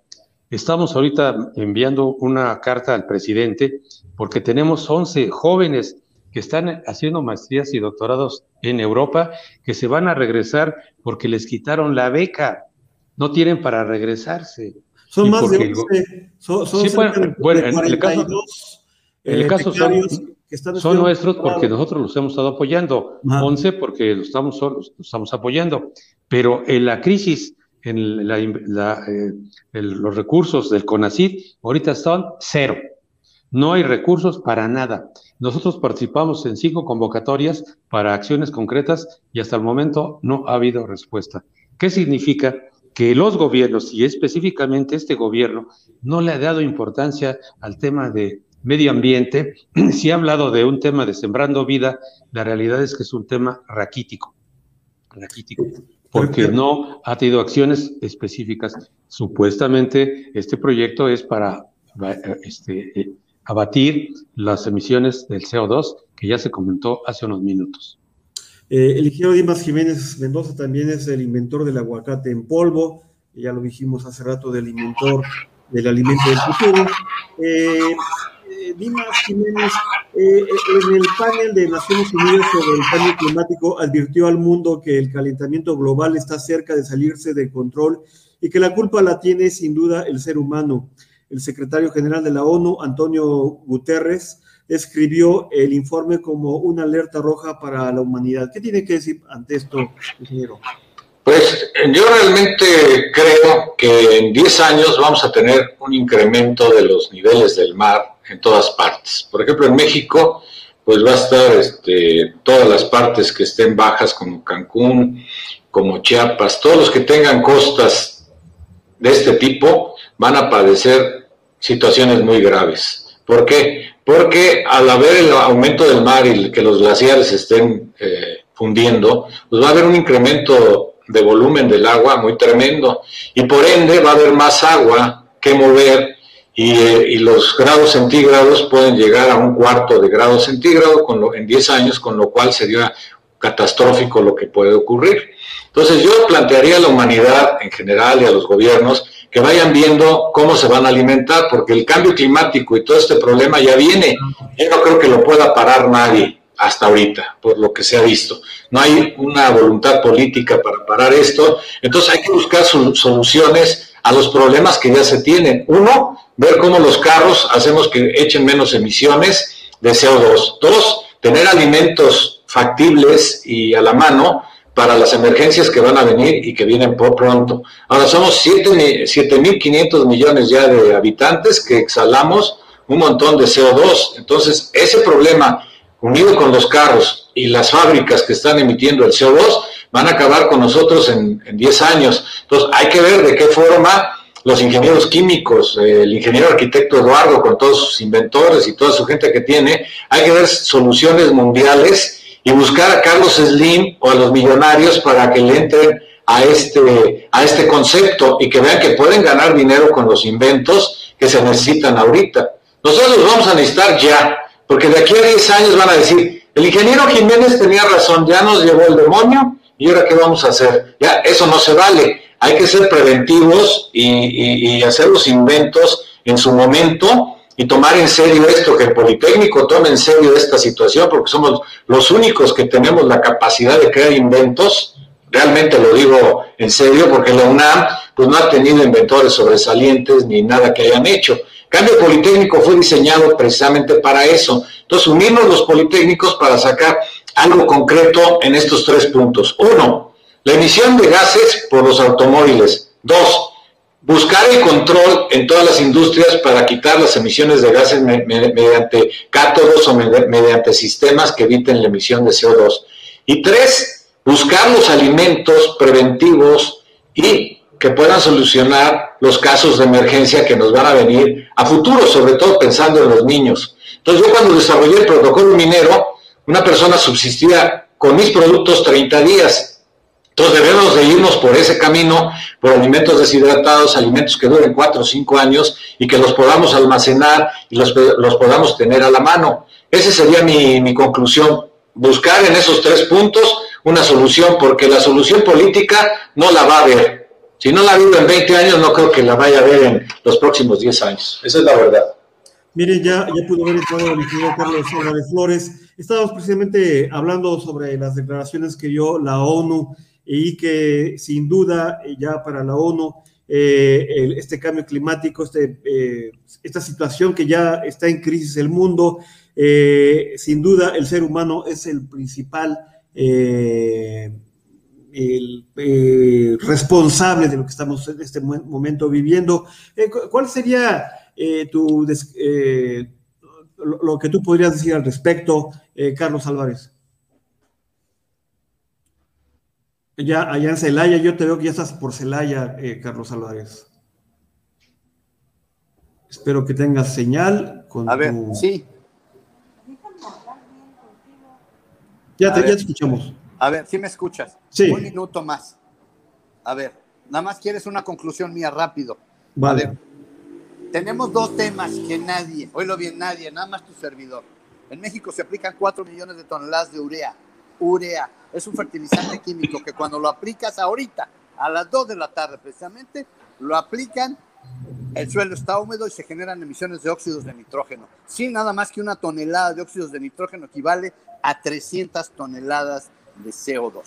Estamos ahorita enviando una carta al presidente porque tenemos 11 jóvenes que están haciendo maestrías y doctorados en Europa, que se van a regresar porque les quitaron la beca, no tienen para regresarse. Son más de 11, son, sí, bueno, en el caso, en el eh, caso son, son nuestros porque nosotros los hemos estado apoyando, 11 porque los estamos, los estamos apoyando, pero en la crisis, en la, eh, los recursos del CONACID, ahorita son cero. No hay recursos para nada. Nosotros participamos en cinco convocatorias para acciones concretas y hasta el momento no ha habido respuesta. ¿Qué significa? Que los gobiernos, y específicamente este gobierno, no le ha dado importancia al tema de medio ambiente. Si ha hablado de un tema de sembrando vida, la realidad es que es un tema raquítico. Raquítico porque no ha tenido acciones específicas. Supuestamente este proyecto es para este, abatir las emisiones del CO2, que ya se comentó hace unos minutos. Eh, el ingeniero Dimas Jiménez Mendoza también es el inventor del aguacate en polvo, ya lo dijimos hace rato del inventor del alimento del futuro. Eh, eh, Dimas Jiménez, en el panel de Naciones Unidas sobre el cambio climático, advirtió al mundo que el calentamiento global está cerca de salirse de control y que la culpa la tiene sin duda el ser humano el secretario general de la ONU, Antonio Guterres, escribió el informe como una alerta roja para la humanidad. ¿Qué tiene que decir ante esto, ingeniero? Pues yo realmente creo que en 10 años vamos a tener un incremento de los niveles del mar en todas partes. Por ejemplo, en México, pues va a estar este, todas las partes que estén bajas como Cancún, como Chiapas, todos los que tengan costas de este tipo van a padecer situaciones muy graves. ¿Por qué? Porque al haber el aumento del mar y que los glaciares estén eh, fundiendo, pues va a haber un incremento de volumen del agua muy tremendo y por ende va a haber más agua que mover y, eh, los grados centígrados pueden llegar a un cuarto de grado centígrado con lo, en 10 años, con lo cual sería catastrófico lo que puede ocurrir. Entonces yo plantearía a la humanidad en general y a los gobiernos que vayan viendo cómo se van a alimentar, porque el cambio climático y todo este problema ya viene. Yo no creo que lo pueda parar nadie hasta ahorita, por lo que se ha visto. No hay una voluntad política para parar esto, entonces hay que buscar soluciones a los problemas que ya se tienen. Uno, ver cómo los carros hacemos que echen menos emisiones de CO2. Dos, tener alimentos factibles y a la mano para las emergencias que van a venir y que vienen por pronto. Ahora somos 7.500 millones ya de habitantes que exhalamos un montón de CO2. Entonces, ese problema, unido con los carros y las fábricas que están emitiendo el CO2, van a acabar con nosotros en, 10 años. Entonces, hay que ver de qué forma los ingenieros químicos, el ingeniero arquitecto Eduardo con todos sus inventores y toda su gente que tiene, hay que ver soluciones mundiales y buscar a Carlos Slim o a los millonarios para que le entren a este, a este concepto y que vean que pueden ganar dinero con los inventos que se necesitan ahorita. Nosotros los vamos a necesitar ya, porque de aquí a 10 años van a decir, el ingeniero Jiménez tenía razón, ya nos llevó el demonio y ahora qué vamos a hacer. Ya, eso no se vale. Hay que ser preventivos y, y hacer los inventos en su momento y tomar en serio esto, que el Politécnico tome en serio esta situación, porque somos los únicos que tenemos la capacidad de crear inventos, realmente lo digo en serio, porque la UNAM pues no ha tenido inventores sobresalientes ni nada que hayan hecho. cambio, Politécnico fue diseñado precisamente para eso. Entonces, unirnos los Politécnicos para sacar algo concreto en estos tres puntos. Uno, la emisión de gases por los automóviles. Dos, buscar el control en todas las industrias para quitar las emisiones de gases mediante cátodos o mediante sistemas que eviten la emisión de CO2. Y tres, buscar los alimentos preventivos y que puedan solucionar los casos de emergencia que nos van a venir a futuro, sobre todo pensando en los niños. Entonces yo cuando desarrollé el protocolo minero, una persona subsistía con mis productos 30 días entonces debemos de irnos por ese camino, por alimentos deshidratados, alimentos que duren cuatro o cinco años y que los podamos almacenar y los, podamos tener a la mano. Esa sería mi, mi conclusión, buscar en esos tres puntos una solución, porque la solución política no la va a ver. Si no la habido en 20 años, no creo que la vaya a ver en los próximos 10 años. Esa es la verdad. Miren, ya, ya pudo ver el ingeniero Carlos Álvarez Flores. Estábamos precisamente hablando sobre las declaraciones que dio la ONU y que sin duda eh, ya para la ONU eh, este cambio climático, este, eh, esta situación que ya está en crisis el mundo, sin duda el ser humano es el principal responsable de lo que estamos en este momento viviendo. ¿Cuál sería tu, lo que tú podrías decir al respecto, Carlos Álvarez? Ya, allá en Celaya, yo te veo que ya estás por Celaya, eh, Carlos Álvarez. Espero que tengas señal. Con a ver, sí. Ya te, ya te escuchamos. A ver, si me escuchas. Sí. Un minuto más. A ver, nada más quieres una conclusión mía rápido. Vale. A ver, tenemos dos temas que nadie, oílo bien, nadie, nada más tu servidor. En México se aplican 4 millones de toneladas de urea. Urea es un fertilizante químico que cuando lo aplicas ahorita, a las 2 de la tarde precisamente, lo aplican, el suelo está húmedo y se generan emisiones de óxidos de nitrógeno. Sin nada más que una tonelada de óxidos de nitrógeno equivale a 300 toneladas de CO2.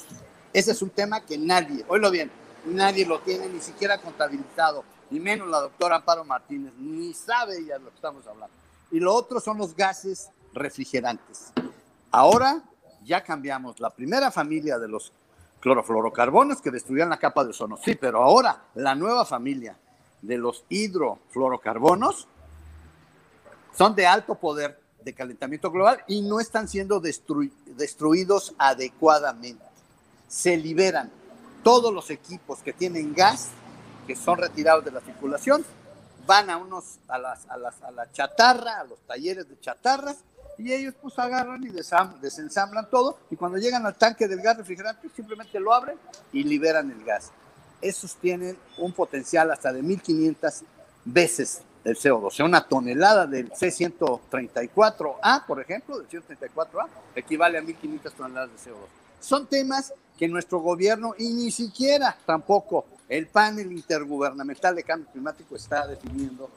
Ese es un tema que nadie, oílo bien, nadie lo tiene ni siquiera contabilizado, ni menos la doctora Amparo Martínez, ni sabe ella de lo que estamos hablando. Y lo otro son los gases refrigerantes. Ahora ya cambiamos la primera familia de los clorofluorocarbonos que destruían la capa de ozono. Sí, pero ahora la nueva familia de los hidrofluorocarbonos son de alto poder de calentamiento global y no están siendo destruidos adecuadamente. Se liberan todos los equipos que tienen gas, que son retirados de la circulación, van a unos a, las, a, las, a la chatarra, a los talleres de chatarras y ellos pues agarran y desensamblan todo y cuando llegan al tanque del gas refrigerante simplemente lo abren y liberan el gas. Esos tienen un potencial hasta de 1500 veces el CO2, o sea, una tonelada del C134A, por ejemplo, del 134A, equivale a 1500 toneladas de CO2. Son temas que nuestro gobierno y ni siquiera tampoco el panel intergubernamental de cambio climático está definiendo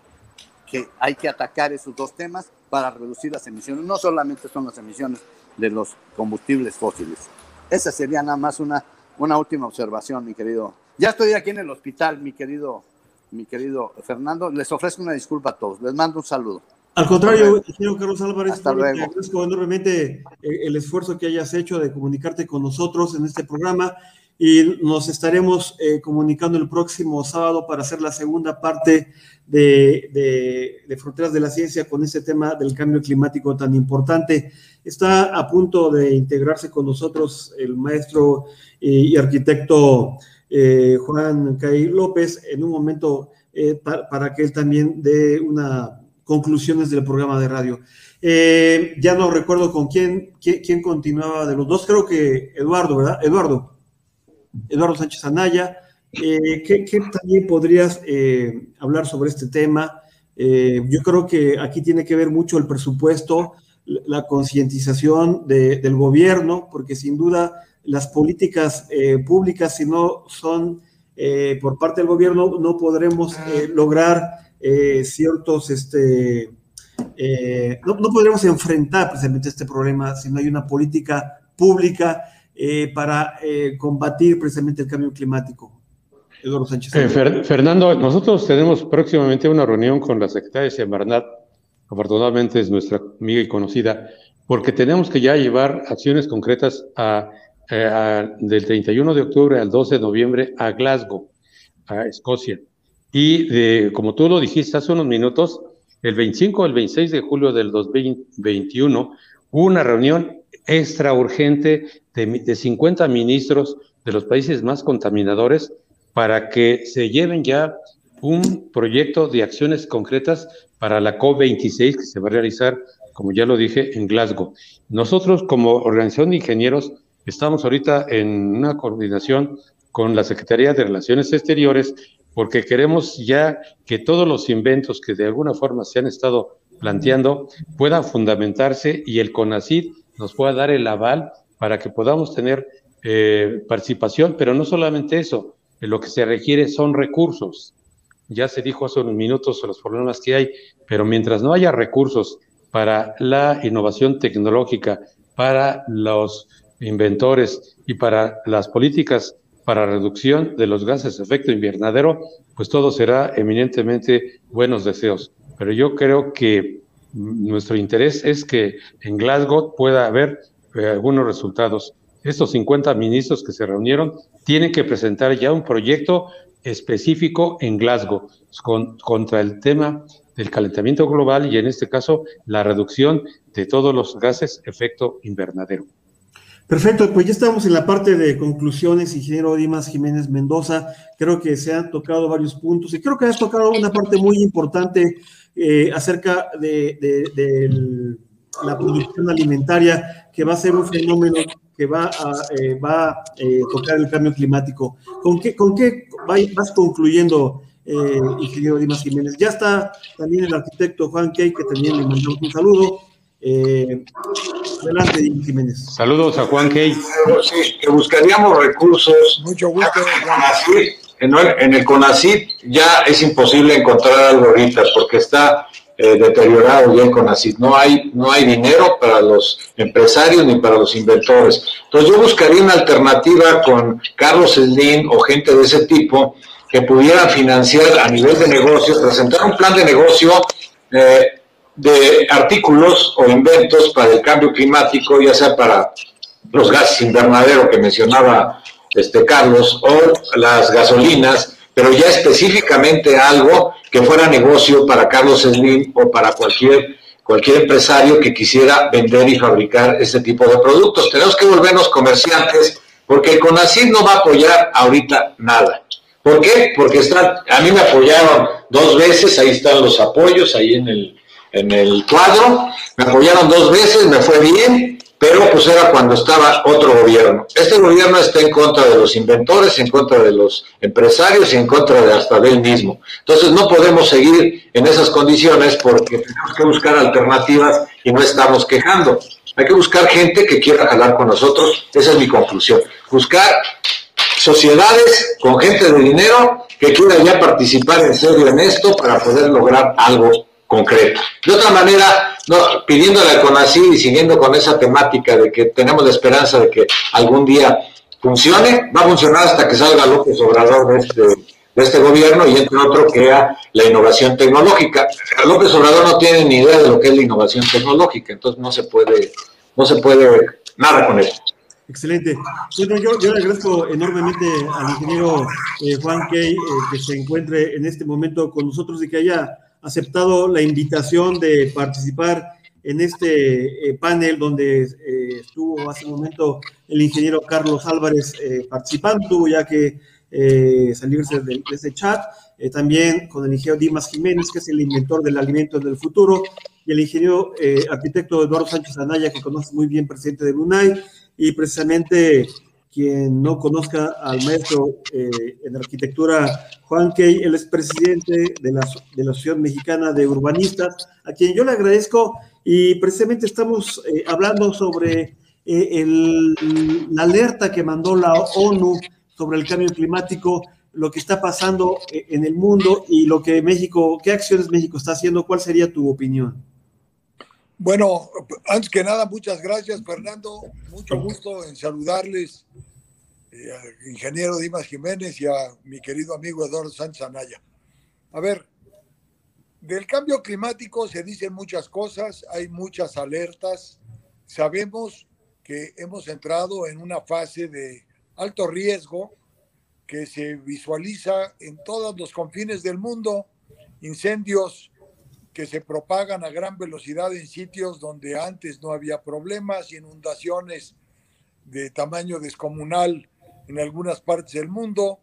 que hay que atacar esos dos temas para reducir las emisiones. No solamente son las emisiones de los combustibles fósiles. Esa sería nada más una, una última observación, mi querido. Ya estoy aquí en el hospital, mi querido, mi querido Fernando. Les ofrezco una disculpa a todos. Les mando un saludo. Al contrario, señor Carlos Álvarez, Hasta luego. te agradezco enormemente eh, el esfuerzo que hayas hecho de comunicarte con nosotros en este programa y nos estaremos eh, comunicando el próximo sábado para hacer la segunda parte de, Fronteras de la Ciencia con este tema del cambio climático tan importante. Está a punto de integrarse con nosotros el maestro eh, y arquitecto eh, Juan Cay López en un momento para que él también dé una conclusiones del programa de radio. Eh, ya no recuerdo con quién, quién, continuaba de los dos, creo que Eduardo, ¿verdad? Eduardo. Eduardo Sánchez Anaya. Eh, ¿qué, también podrías eh, hablar sobre este tema? yo creo que aquí tiene que ver mucho el presupuesto, la concientización del gobierno, porque sin duda las políticas públicas, si no son por parte del gobierno, no podremos lograr ciertos este, eh, no, podremos enfrentar precisamente este problema si no hay una política pública eh, para eh, combatir precisamente el cambio climático. Eduardo Sánchez. Fernando, nosotros tenemos próximamente una reunión con la secretaria Semarnat, afortunadamente es nuestra amiga y conocida, porque tenemos que ya llevar acciones concretas a, del 31 de octubre al 12 de noviembre a Glasgow, a Escocia. Y como tú lo dijiste hace unos minutos, el 25 o el 26 de julio del 2021 hubo una reunión extra urgente de, de 50 ministros de los países más contaminadores para que se lleven ya un proyecto de acciones concretas para la COP26 que se va a realizar, como ya lo dije, en Glasgow. Nosotros como organización de ingenieros estamos ahorita en una coordinación con la Secretaría de Relaciones Exteriores porque queremos ya que todos los inventos que de alguna forma se han estado planteando puedan fundamentarse y el CONACID nos pueda dar el aval para que podamos tener eh, participación, pero no solamente eso, lo que se requiere son recursos. Ya se dijo hace unos minutos los problemas que hay, pero mientras no haya recursos para la innovación tecnológica, para los inventores y para las políticas para reducción de los gases de efecto invernadero, pues todo será eminentemente buenos deseos. Pero yo creo que nuestro interés es que en Glasgow pueda haber eh, algunos resultados. Estos 50 ministros que se reunieron tienen que presentar ya un proyecto específico en Glasgow contra el tema del calentamiento global y en este caso la reducción de todos los gases efecto invernadero. Perfecto, pues ya estamos en la parte de conclusiones, ingeniero Dimas Jiménez Mendoza. Creo que se han tocado varios puntos y creo que has tocado una parte muy importante eh, acerca de, la producción alimentaria, que va a ser un fenómeno que va a, eh, eh, tocar el cambio climático. ¿Con qué, vas concluyendo, ingeniero Dimas Jiménez? Ya está también el arquitecto Juan Key, que también le mandó un saludo. Adelante, Jiménez. Saludos a Juan Key. Sí, que buscaríamos recursos. Mucho gusto. En el, en el CONACID ya es imposible encontrar algo ahorita porque está eh, deteriorado ya el CONACID. No hay, no hay dinero para los empresarios ni para los inventores. Entonces yo buscaría una alternativa con Carlos Slim o gente de ese tipo que pudieran financiar a nivel de negocios, presentar un plan de negocio eh, de artículos o inventos para el cambio climático, ya sea para los gases invernadero que mencionaba este Carlos o las gasolinas, pero ya específicamente algo que fuera negocio para Carlos Slim o para cualquier cualquier empresario que quisiera vender y fabricar este tipo de productos. Tenemos que volvernos comerciantes porque el CONACYT no va a apoyar ahorita nada. ¿Por qué? Porque están, a mí me apoyaron dos veces, ahí están los apoyos, ahí en el, en el cuadro, me apoyaron dos veces, me fue bien, pero pues era cuando estaba otro gobierno. Este gobierno está en contra de los inventores, en contra de los empresarios y en contra de hasta de él mismo. Entonces no podemos seguir en esas condiciones porque tenemos que buscar alternativas y no estamos quejando. Hay que buscar gente que quiera jalar con nosotros, esa es mi conclusión. Buscar sociedades con gente de dinero que quiera ya participar en serio en esto para poder lograr algo concreto. De otra manera, no, pidiéndole al CONACYT y siguiendo con esa temática de que tenemos la esperanza de que algún día funcione, va a funcionar hasta que salga López Obrador de este, de este gobierno y entre otro crea la innovación tecnológica. López Obrador no tiene ni idea de lo que es la innovación tecnológica, entonces no se puede, no se puede nada con eso. Excelente. Bueno, yo, yo le agradezco enormemente al ingeniero eh, Juan Key eh, que se encuentre en este momento con nosotros y que haya aceptado la invitación de participar en este eh, panel donde eh, estuvo hace un momento el ingeniero Carlos Álvarez eh, participando, ya que eh, salirse de, ese chat. Eh, también con el ingeniero Dimas Jiménez, que es el inventor del alimento del futuro, y el ingeniero arquitecto Eduardo Sánchez Anaya, que conoce muy bien, presidente de UNAI, y precisamente quien no conozca al maestro en arquitectura Juan Key, él es presidente de la, de la Asociación Mexicana de Urbanistas, a quien yo le agradezco y precisamente estamos hablando sobre eh, la alerta que mandó la ONU sobre el cambio climático, lo que está pasando eh, en el mundo y lo que México, qué acciones México está haciendo, ¿cuál sería tu opinión? Bueno, antes que nada, muchas gracias, Fernando. Mucho gusto en saludarles eh, ingeniero Dimas Jiménez y a mi querido amigo Eduardo Sánchez Anaya. A ver, del cambio climático se dicen muchas cosas, hay muchas alertas. Sabemos que hemos entrado en una fase de alto riesgo que se visualiza en todos los confines del mundo, incendios que se propagan a gran velocidad en sitios donde antes no había problemas, inundaciones de tamaño descomunal en algunas partes del mundo,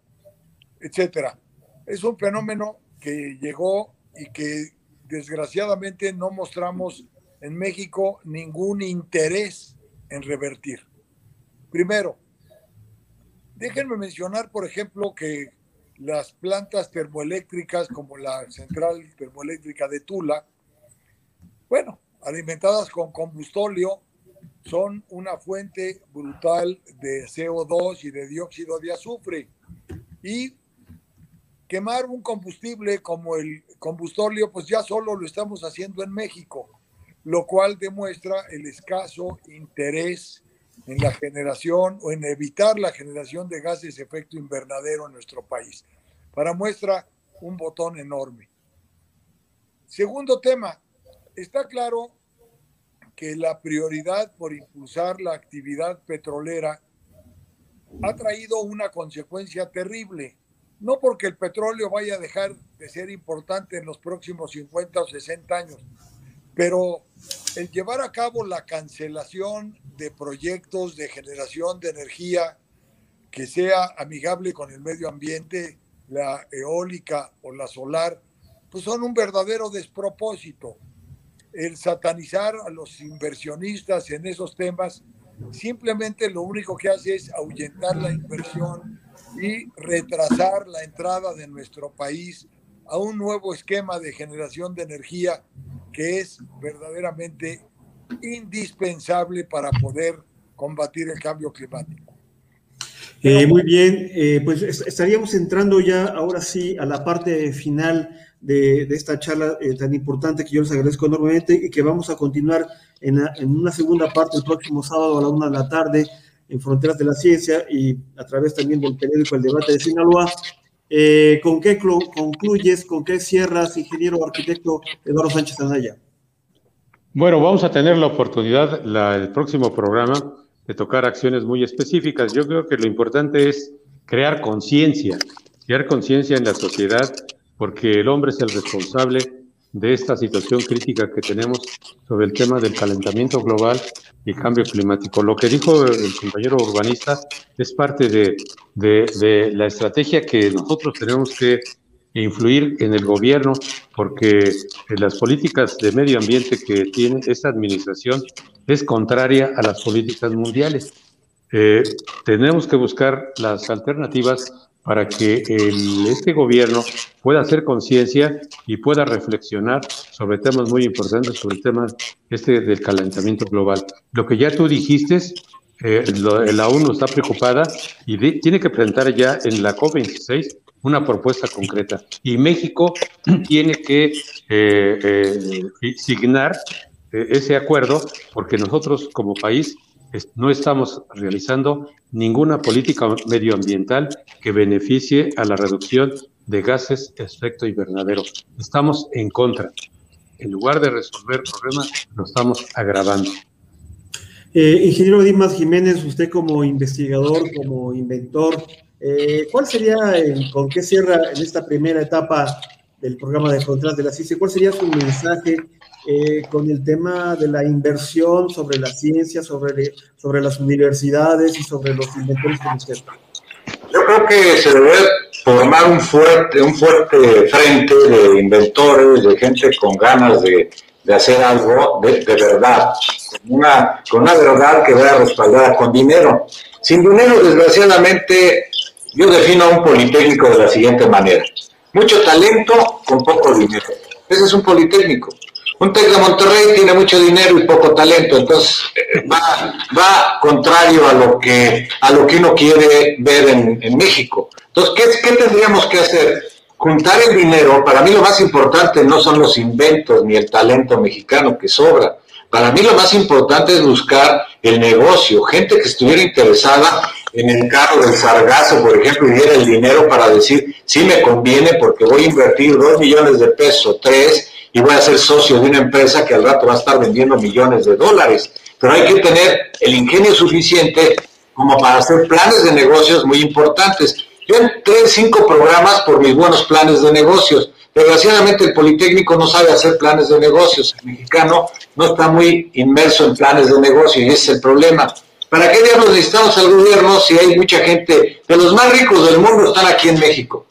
etcétera. Es un fenómeno que llegó y que desgraciadamente no mostramos en México ningún interés en revertir. Primero, déjenme mencionar, por ejemplo, que las plantas termoeléctricas como la central termoeléctrica de Tula, bueno, alimentadas con combustóleo, son una fuente brutal de CO2 y de dióxido de azufre. Y quemar un combustible como el combustóleo, pues ya solo lo estamos haciendo en México lo cual demuestra el escaso interés en la generación o en evitar la generación de gases de efecto invernadero en nuestro país. Para muestra, un botón enorme. Segundo tema, está claro que la prioridad por impulsar la actividad petrolera ha traído una consecuencia terrible. No porque el petróleo vaya a dejar de ser importante en los próximos 50 o 60 años, pero el llevar a cabo la cancelación de proyectos de generación de energía que sea amigable con el medio ambiente, la eólica o la solar, pues son un verdadero despropósito. El satanizar a los inversionistas en esos temas simplemente lo único que hace es ahuyentar la inversión y retrasar la entrada de nuestro país a un nuevo esquema de generación de energía que es verdaderamente indispensable para poder combatir el cambio climático. Eh, muy bien, eh, pues estaríamos entrando ya ahora sí a la parte final de, esta charla eh, tan importante que yo les agradezco enormemente y que vamos a continuar en, en, una segunda parte el próximo sábado a la una de la tarde en Fronteras de la Ciencia y a través también del periódico El Debate de Sinaloa eh, ¿Con qué concluyes, con qué cierras, ingeniero arquitecto Eduardo Sánchez Anaya? Bueno, vamos a tener la oportunidad la, el próximo programa de tocar acciones muy específicas. Yo creo que lo importante es crear conciencia, crear conciencia en la sociedad, porque el hombre es el responsable de esta situación crítica que tenemos sobre el tema del calentamiento global y cambio climático. Lo que dijo el compañero urbanista es parte de, de, la estrategia que nosotros tenemos que influir en el gobierno, porque las políticas de medio ambiente que tiene esta administración es contraria a las políticas mundiales. Eh, tenemos que buscar las alternativas para que el, este gobierno pueda hacer conciencia y pueda reflexionar sobre temas muy importantes, sobre el tema este del calentamiento global. Lo que ya tú dijiste, eh, la ONU está preocupada y tiene que presentar ya en la COP26 una propuesta concreta. Y México tiene que eh, eh, signar ese acuerdo porque nosotros como país no estamos realizando ninguna política medioambiental que beneficie a la reducción de gases efecto invernadero. Estamos en contra. En lugar de resolver el problema, lo estamos agravando. Eh, ingeniero Dimas Jiménez, usted como investigador, como inventor, eh, ¿cuál sería, con qué cierra en esta primera etapa del programa de Fronteras de la Ciencia, cuál sería su mensaje eh, con el tema de la inversión sobre la ciencia, sobre, sobre las universidades y sobre los inventores que. Yo creo que se debe formar un fuerte, un fuerte frente de inventores, de gente con ganas de, hacer algo de, verdad, con una, con una verdad que vaya respaldada con dinero. Sin dinero, desgraciadamente, yo defino a un politécnico de la siguiente manera. Mucho talento con poco dinero. Ese es un politécnico. Un TEC de Monterrey tiene mucho dinero y poco talento, entonces eh, va, contrario a lo que a lo que uno quiere ver en, México. Entonces, ¿qué, ¿qué tendríamos que hacer? Juntar el dinero, para mí lo más importante no son los inventos ni el talento mexicano que sobra. Para mí lo más importante es buscar el negocio, gente que estuviera interesada en el carro del sargazo, por ejemplo, y diera el dinero para decir, sí me conviene porque voy a invertir dos millones de pesos, tres, y voy a ser socio de una empresa que al rato va a estar vendiendo millones de dólares. Pero hay que tener el ingenio suficiente como para hacer planes de negocios muy importantes. Yo entré en cinco programas por mis buenos planes de negocios. Desgraciadamente el Politécnico no sabe hacer planes de negocios. El mexicano no está muy inmerso en planes de negocios y ese es el problema. ¿Para qué diablos necesitamos al gobierno si hay mucha gente de los más ricos del mundo están aquí en México?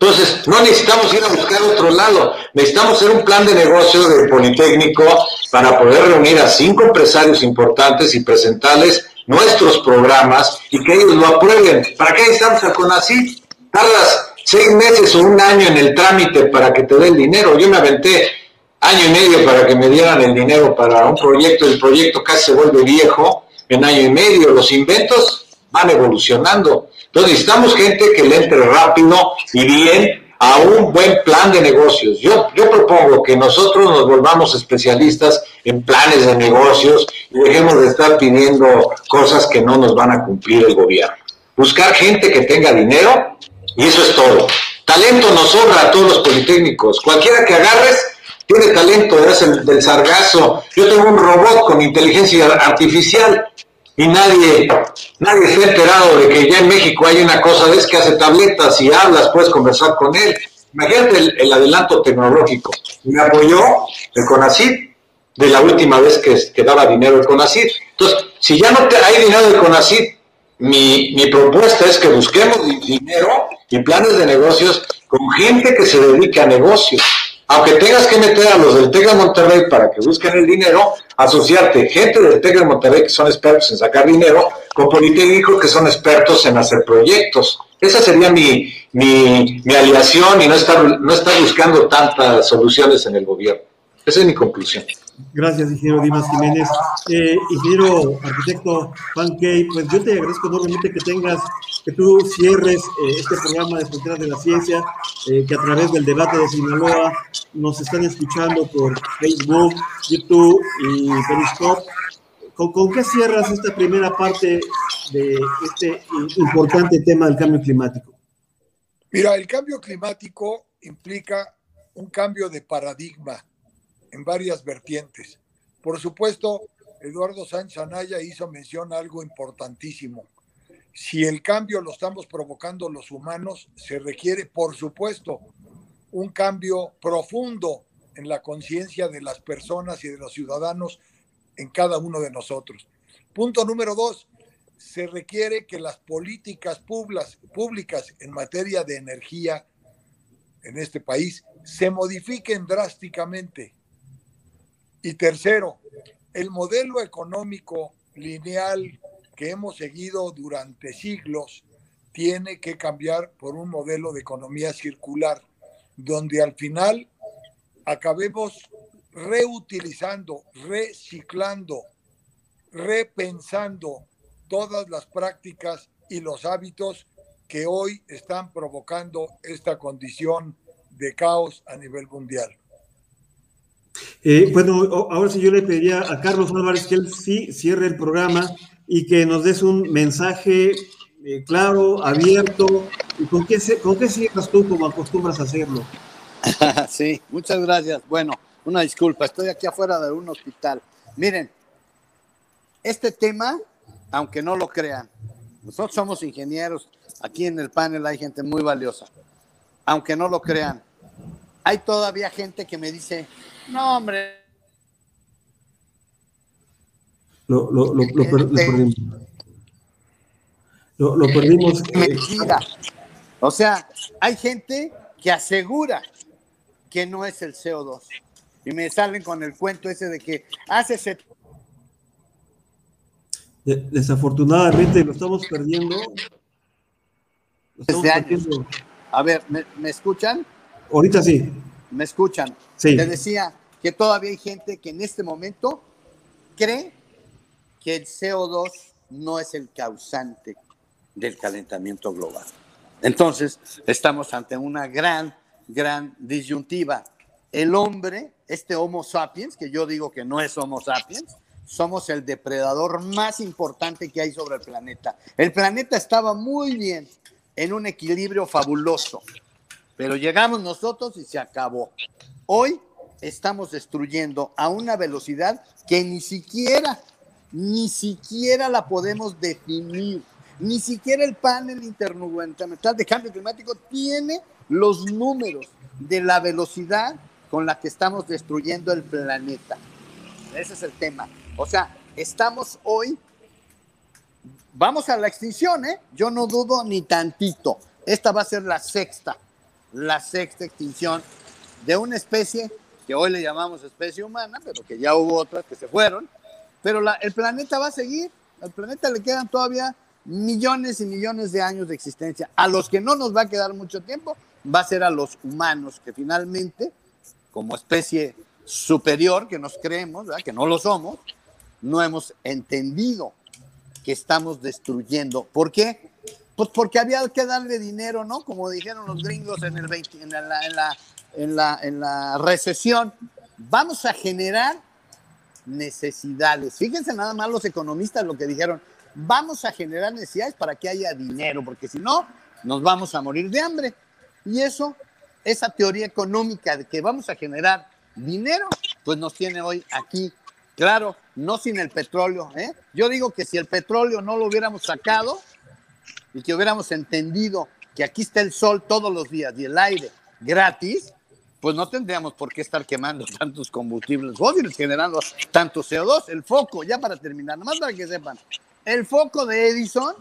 Entonces, no necesitamos ir a buscar otro lado, necesitamos hacer un plan de negocio del Politécnico para poder reunir a cinco empresarios importantes y presentarles nuestros programas y que ellos lo aprueben. ¿Para qué necesitamos a CONACYT? Tardas seis meses o un año en el trámite para que te dé el dinero. Yo me aventé año y medio para que me dieran el dinero para un proyecto, el proyecto casi se vuelve viejo en año y medio, los inventos van evolucionando. Necesitamos gente que le entre rápido y bien a un buen plan de negocios. Yo, yo propongo que nosotros nos volvamos especialistas en planes de negocios y dejemos de estar pidiendo cosas que no nos van a cumplir el gobierno. Buscar gente que tenga dinero y eso es todo. Talento nos sobra a todos los politécnicos. Cualquiera que agarres tiene talento, es el del sargazo. Yo tengo un robot con inteligencia artificial y nadie, nadie se ha enterado de que ya en México hay una cosa de es que hace tabletas y hablas, puedes conversar con él. Imagínate el, adelanto tecnológico. Me apoyó el CONACID de la última vez que, daba dinero el CONACID. Entonces, si ya no te, hay dinero del CONACID, mi, mi propuesta es que busquemos dinero y planes de negocios con gente que se dedique a negocios aunque tengas que meter a los del TEC de Monterrey para que busquen el dinero, asociarte gente del TEC de Monterrey que son expertos en sacar dinero con politécnicos que son expertos en hacer proyectos. Esa sería mi, mi, mi aliación y no estar, no estar buscando tantas soluciones en el gobierno. Esa es mi conclusión. Gracias, ingeniero Dimas Jiménez. Eh, ingeniero arquitecto Pankey, pues yo te agradezco enormemente que tengas, que tú cierres eh, este programa de Fronteras de la Ciencia, eh, que a través del debate de Sinaloa nos están escuchando por Facebook, YouTube y Periscope. ¿Con, ¿Con qué cierras esta primera parte de este importante tema del cambio climático? Mira, el cambio climático implica un cambio de paradigma en varias vertientes. Por supuesto, Eduardo Sánchez Anaya hizo mención a algo importantísimo. Si el cambio lo estamos provocando los humanos, se requiere, por supuesto, un cambio profundo en la conciencia de las personas y de los ciudadanos en cada uno de nosotros. Punto número dos, se requiere que las políticas públicas, en materia de energía en este país se modifiquen drásticamente y tercero, el modelo económico lineal que hemos seguido durante siglos tiene que cambiar por un modelo de economía circular, donde al final acabemos reutilizando, reciclando, repensando todas las prácticas y los hábitos que hoy están provocando esta condición de caos a nivel mundial. Eh, bueno, ahora sí yo le pediría a Carlos Álvarez que él sí cierre el programa y que nos des un mensaje eh, claro, abierto. ¿Y con qué, con qué cierras tú como acostumbras a hacerlo? sí, muchas gracias. Bueno, una disculpa, estoy aquí afuera de un hospital. Miren, este tema, aunque no lo crean, nosotros somos ingenieros, aquí en el panel hay gente muy valiosa, aunque no lo crean, hay todavía gente que me dice, no, hombre. Lo, lo, lo, lo perdimos. Lo, perdimos. Eh, Mentira. O sea, hay gente que asegura que no es el CO2. Y me salen con el cuento ese de que hace desafortunadamente lo estamos perdiendo. A ver, ¿me, escuchan? Ahorita sí. ¿Me escuchan? Sí. Te decía que todavía hay gente que en este momento cree que el CO2 no es el causante del calentamiento global. Entonces, estamos ante una gran, gran disyuntiva. El hombre, este Homo sapiens, que yo digo que no es Homo sapiens, somos el depredador más importante que hay sobre el planeta. El planeta estaba muy bien, en un equilibrio fabuloso, pero llegamos nosotros y se acabó. Hoy estamos destruyendo a una velocidad que ni siquiera, ni siquiera la podemos definir. Ni siquiera el panel intergubernamental de cambio climático tiene los números de la velocidad con la que estamos destruyendo el planeta. Ese es el tema. O sea, estamos hoy, vamos a la extinción, ¿eh? Yo no dudo ni tantito. Esta va a ser la sexta, la sexta extinción de una especie que hoy le llamamos especie humana, pero que ya hubo otras que se fueron. Pero el planeta va a seguir, al planeta le quedan todavía millones y millones de años de existencia. A los que no nos va a quedar mucho tiempo va a ser a los humanos, que finalmente, como especie superior que nos creemos, que no lo somos, no hemos entendido que estamos destruyendo. ¿Por qué? Pues porque había que darle dinero, ¿no? Como dijeron los gringos en, el en, la, en, la, en, la, en la recesión. Vamos a generar necesidades. Fíjense nada más los economistas lo que dijeron. Vamos a generar necesidades para que haya dinero, porque si no, nos vamos a morir de hambre. Y eso, esa teoría económica de que vamos a generar dinero, pues nos tiene hoy aquí Claro, no sin el petróleo. ¿eh? Yo digo que si el petróleo no lo hubiéramos sacado y que hubiéramos entendido que aquí está el sol todos los días y el aire gratis, pues no tendríamos por qué estar quemando tantos combustibles fósiles, generando tanto CO2. El foco, ya para terminar, nomás para que sepan, el foco de Edison,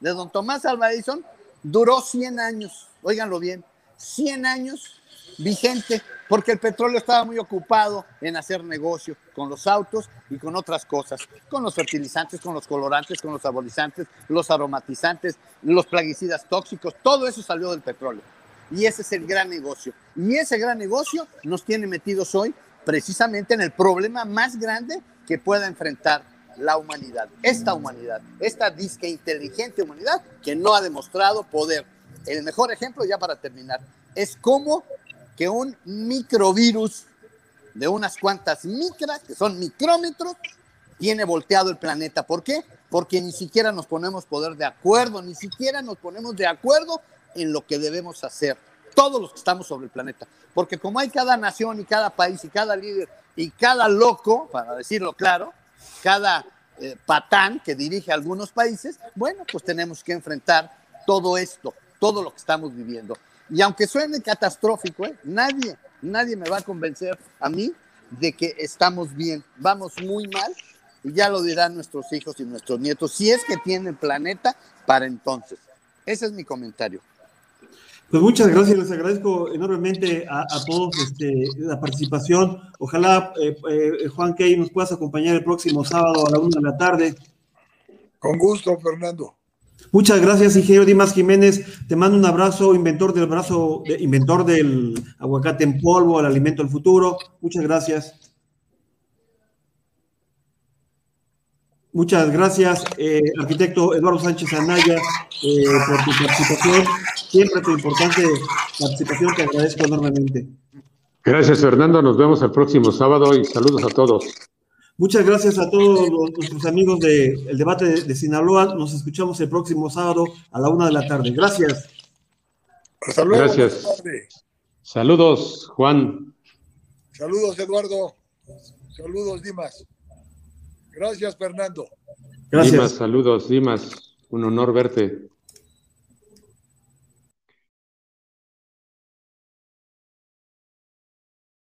de don Tomás Alva Edison, duró 100 años, óiganlo bien, 100 años vigente, porque el petróleo estaba muy ocupado en hacer negocio con los autos y con otras cosas, con los fertilizantes, con los colorantes, con los saborizantes, los aromatizantes, los plaguicidas tóxicos, todo eso salió del petróleo. Y ese es el gran negocio. Y ese gran negocio nos tiene metidos hoy precisamente en el problema más grande que pueda enfrentar la humanidad, esta humanidad, esta disque inteligente humanidad que no ha demostrado poder. El mejor ejemplo, ya para terminar, es cómo que un microvirus de unas cuantas micras, que son micrómetros, tiene volteado el planeta. ¿Por qué? Porque ni siquiera nos ponemos poder de acuerdo, ni siquiera nos ponemos de acuerdo en lo que debemos hacer, todos los que estamos sobre el planeta. Porque como hay cada nación y cada país y cada líder y cada loco, para decirlo claro, cada eh, patán que dirige algunos países, bueno, pues tenemos que enfrentar todo esto, todo lo que estamos viviendo. Y aunque suene catastrófico, ¿eh? nadie, nadie me va a convencer a mí de que estamos bien. Vamos muy mal y ya lo dirán nuestros hijos y nuestros nietos, si es que tienen planeta para entonces. Ese es mi comentario. Pues muchas gracias, les agradezco enormemente a, todos este, la participación. Ojalá, eh, eh, Juan Key, nos puedas acompañar el próximo sábado a la una de la tarde. Con gusto, Fernando. Muchas gracias, ingeniero Dimas Jiménez. Te mando un abrazo, inventor del brazo, inventor del aguacate en polvo, el alimento del futuro. Muchas gracias. Muchas gracias, eh, arquitecto Eduardo Sánchez Anaya, eh, por tu participación. Siempre tu importante participación, te agradezco enormemente. Gracias, Fernando. Nos vemos el próximo sábado y saludos a todos. Muchas gracias a todos nuestros amigos del debate de, Sinaloa. Nos escuchamos el próximo sábado a la una de la tarde. Gracias. Hasta luego. Gracias. Saludos, Juan. Saludos, Eduardo. Saludos, Dimas. Gracias, Fernando. Gracias. Dimas, saludos, Dimas. Un honor verte.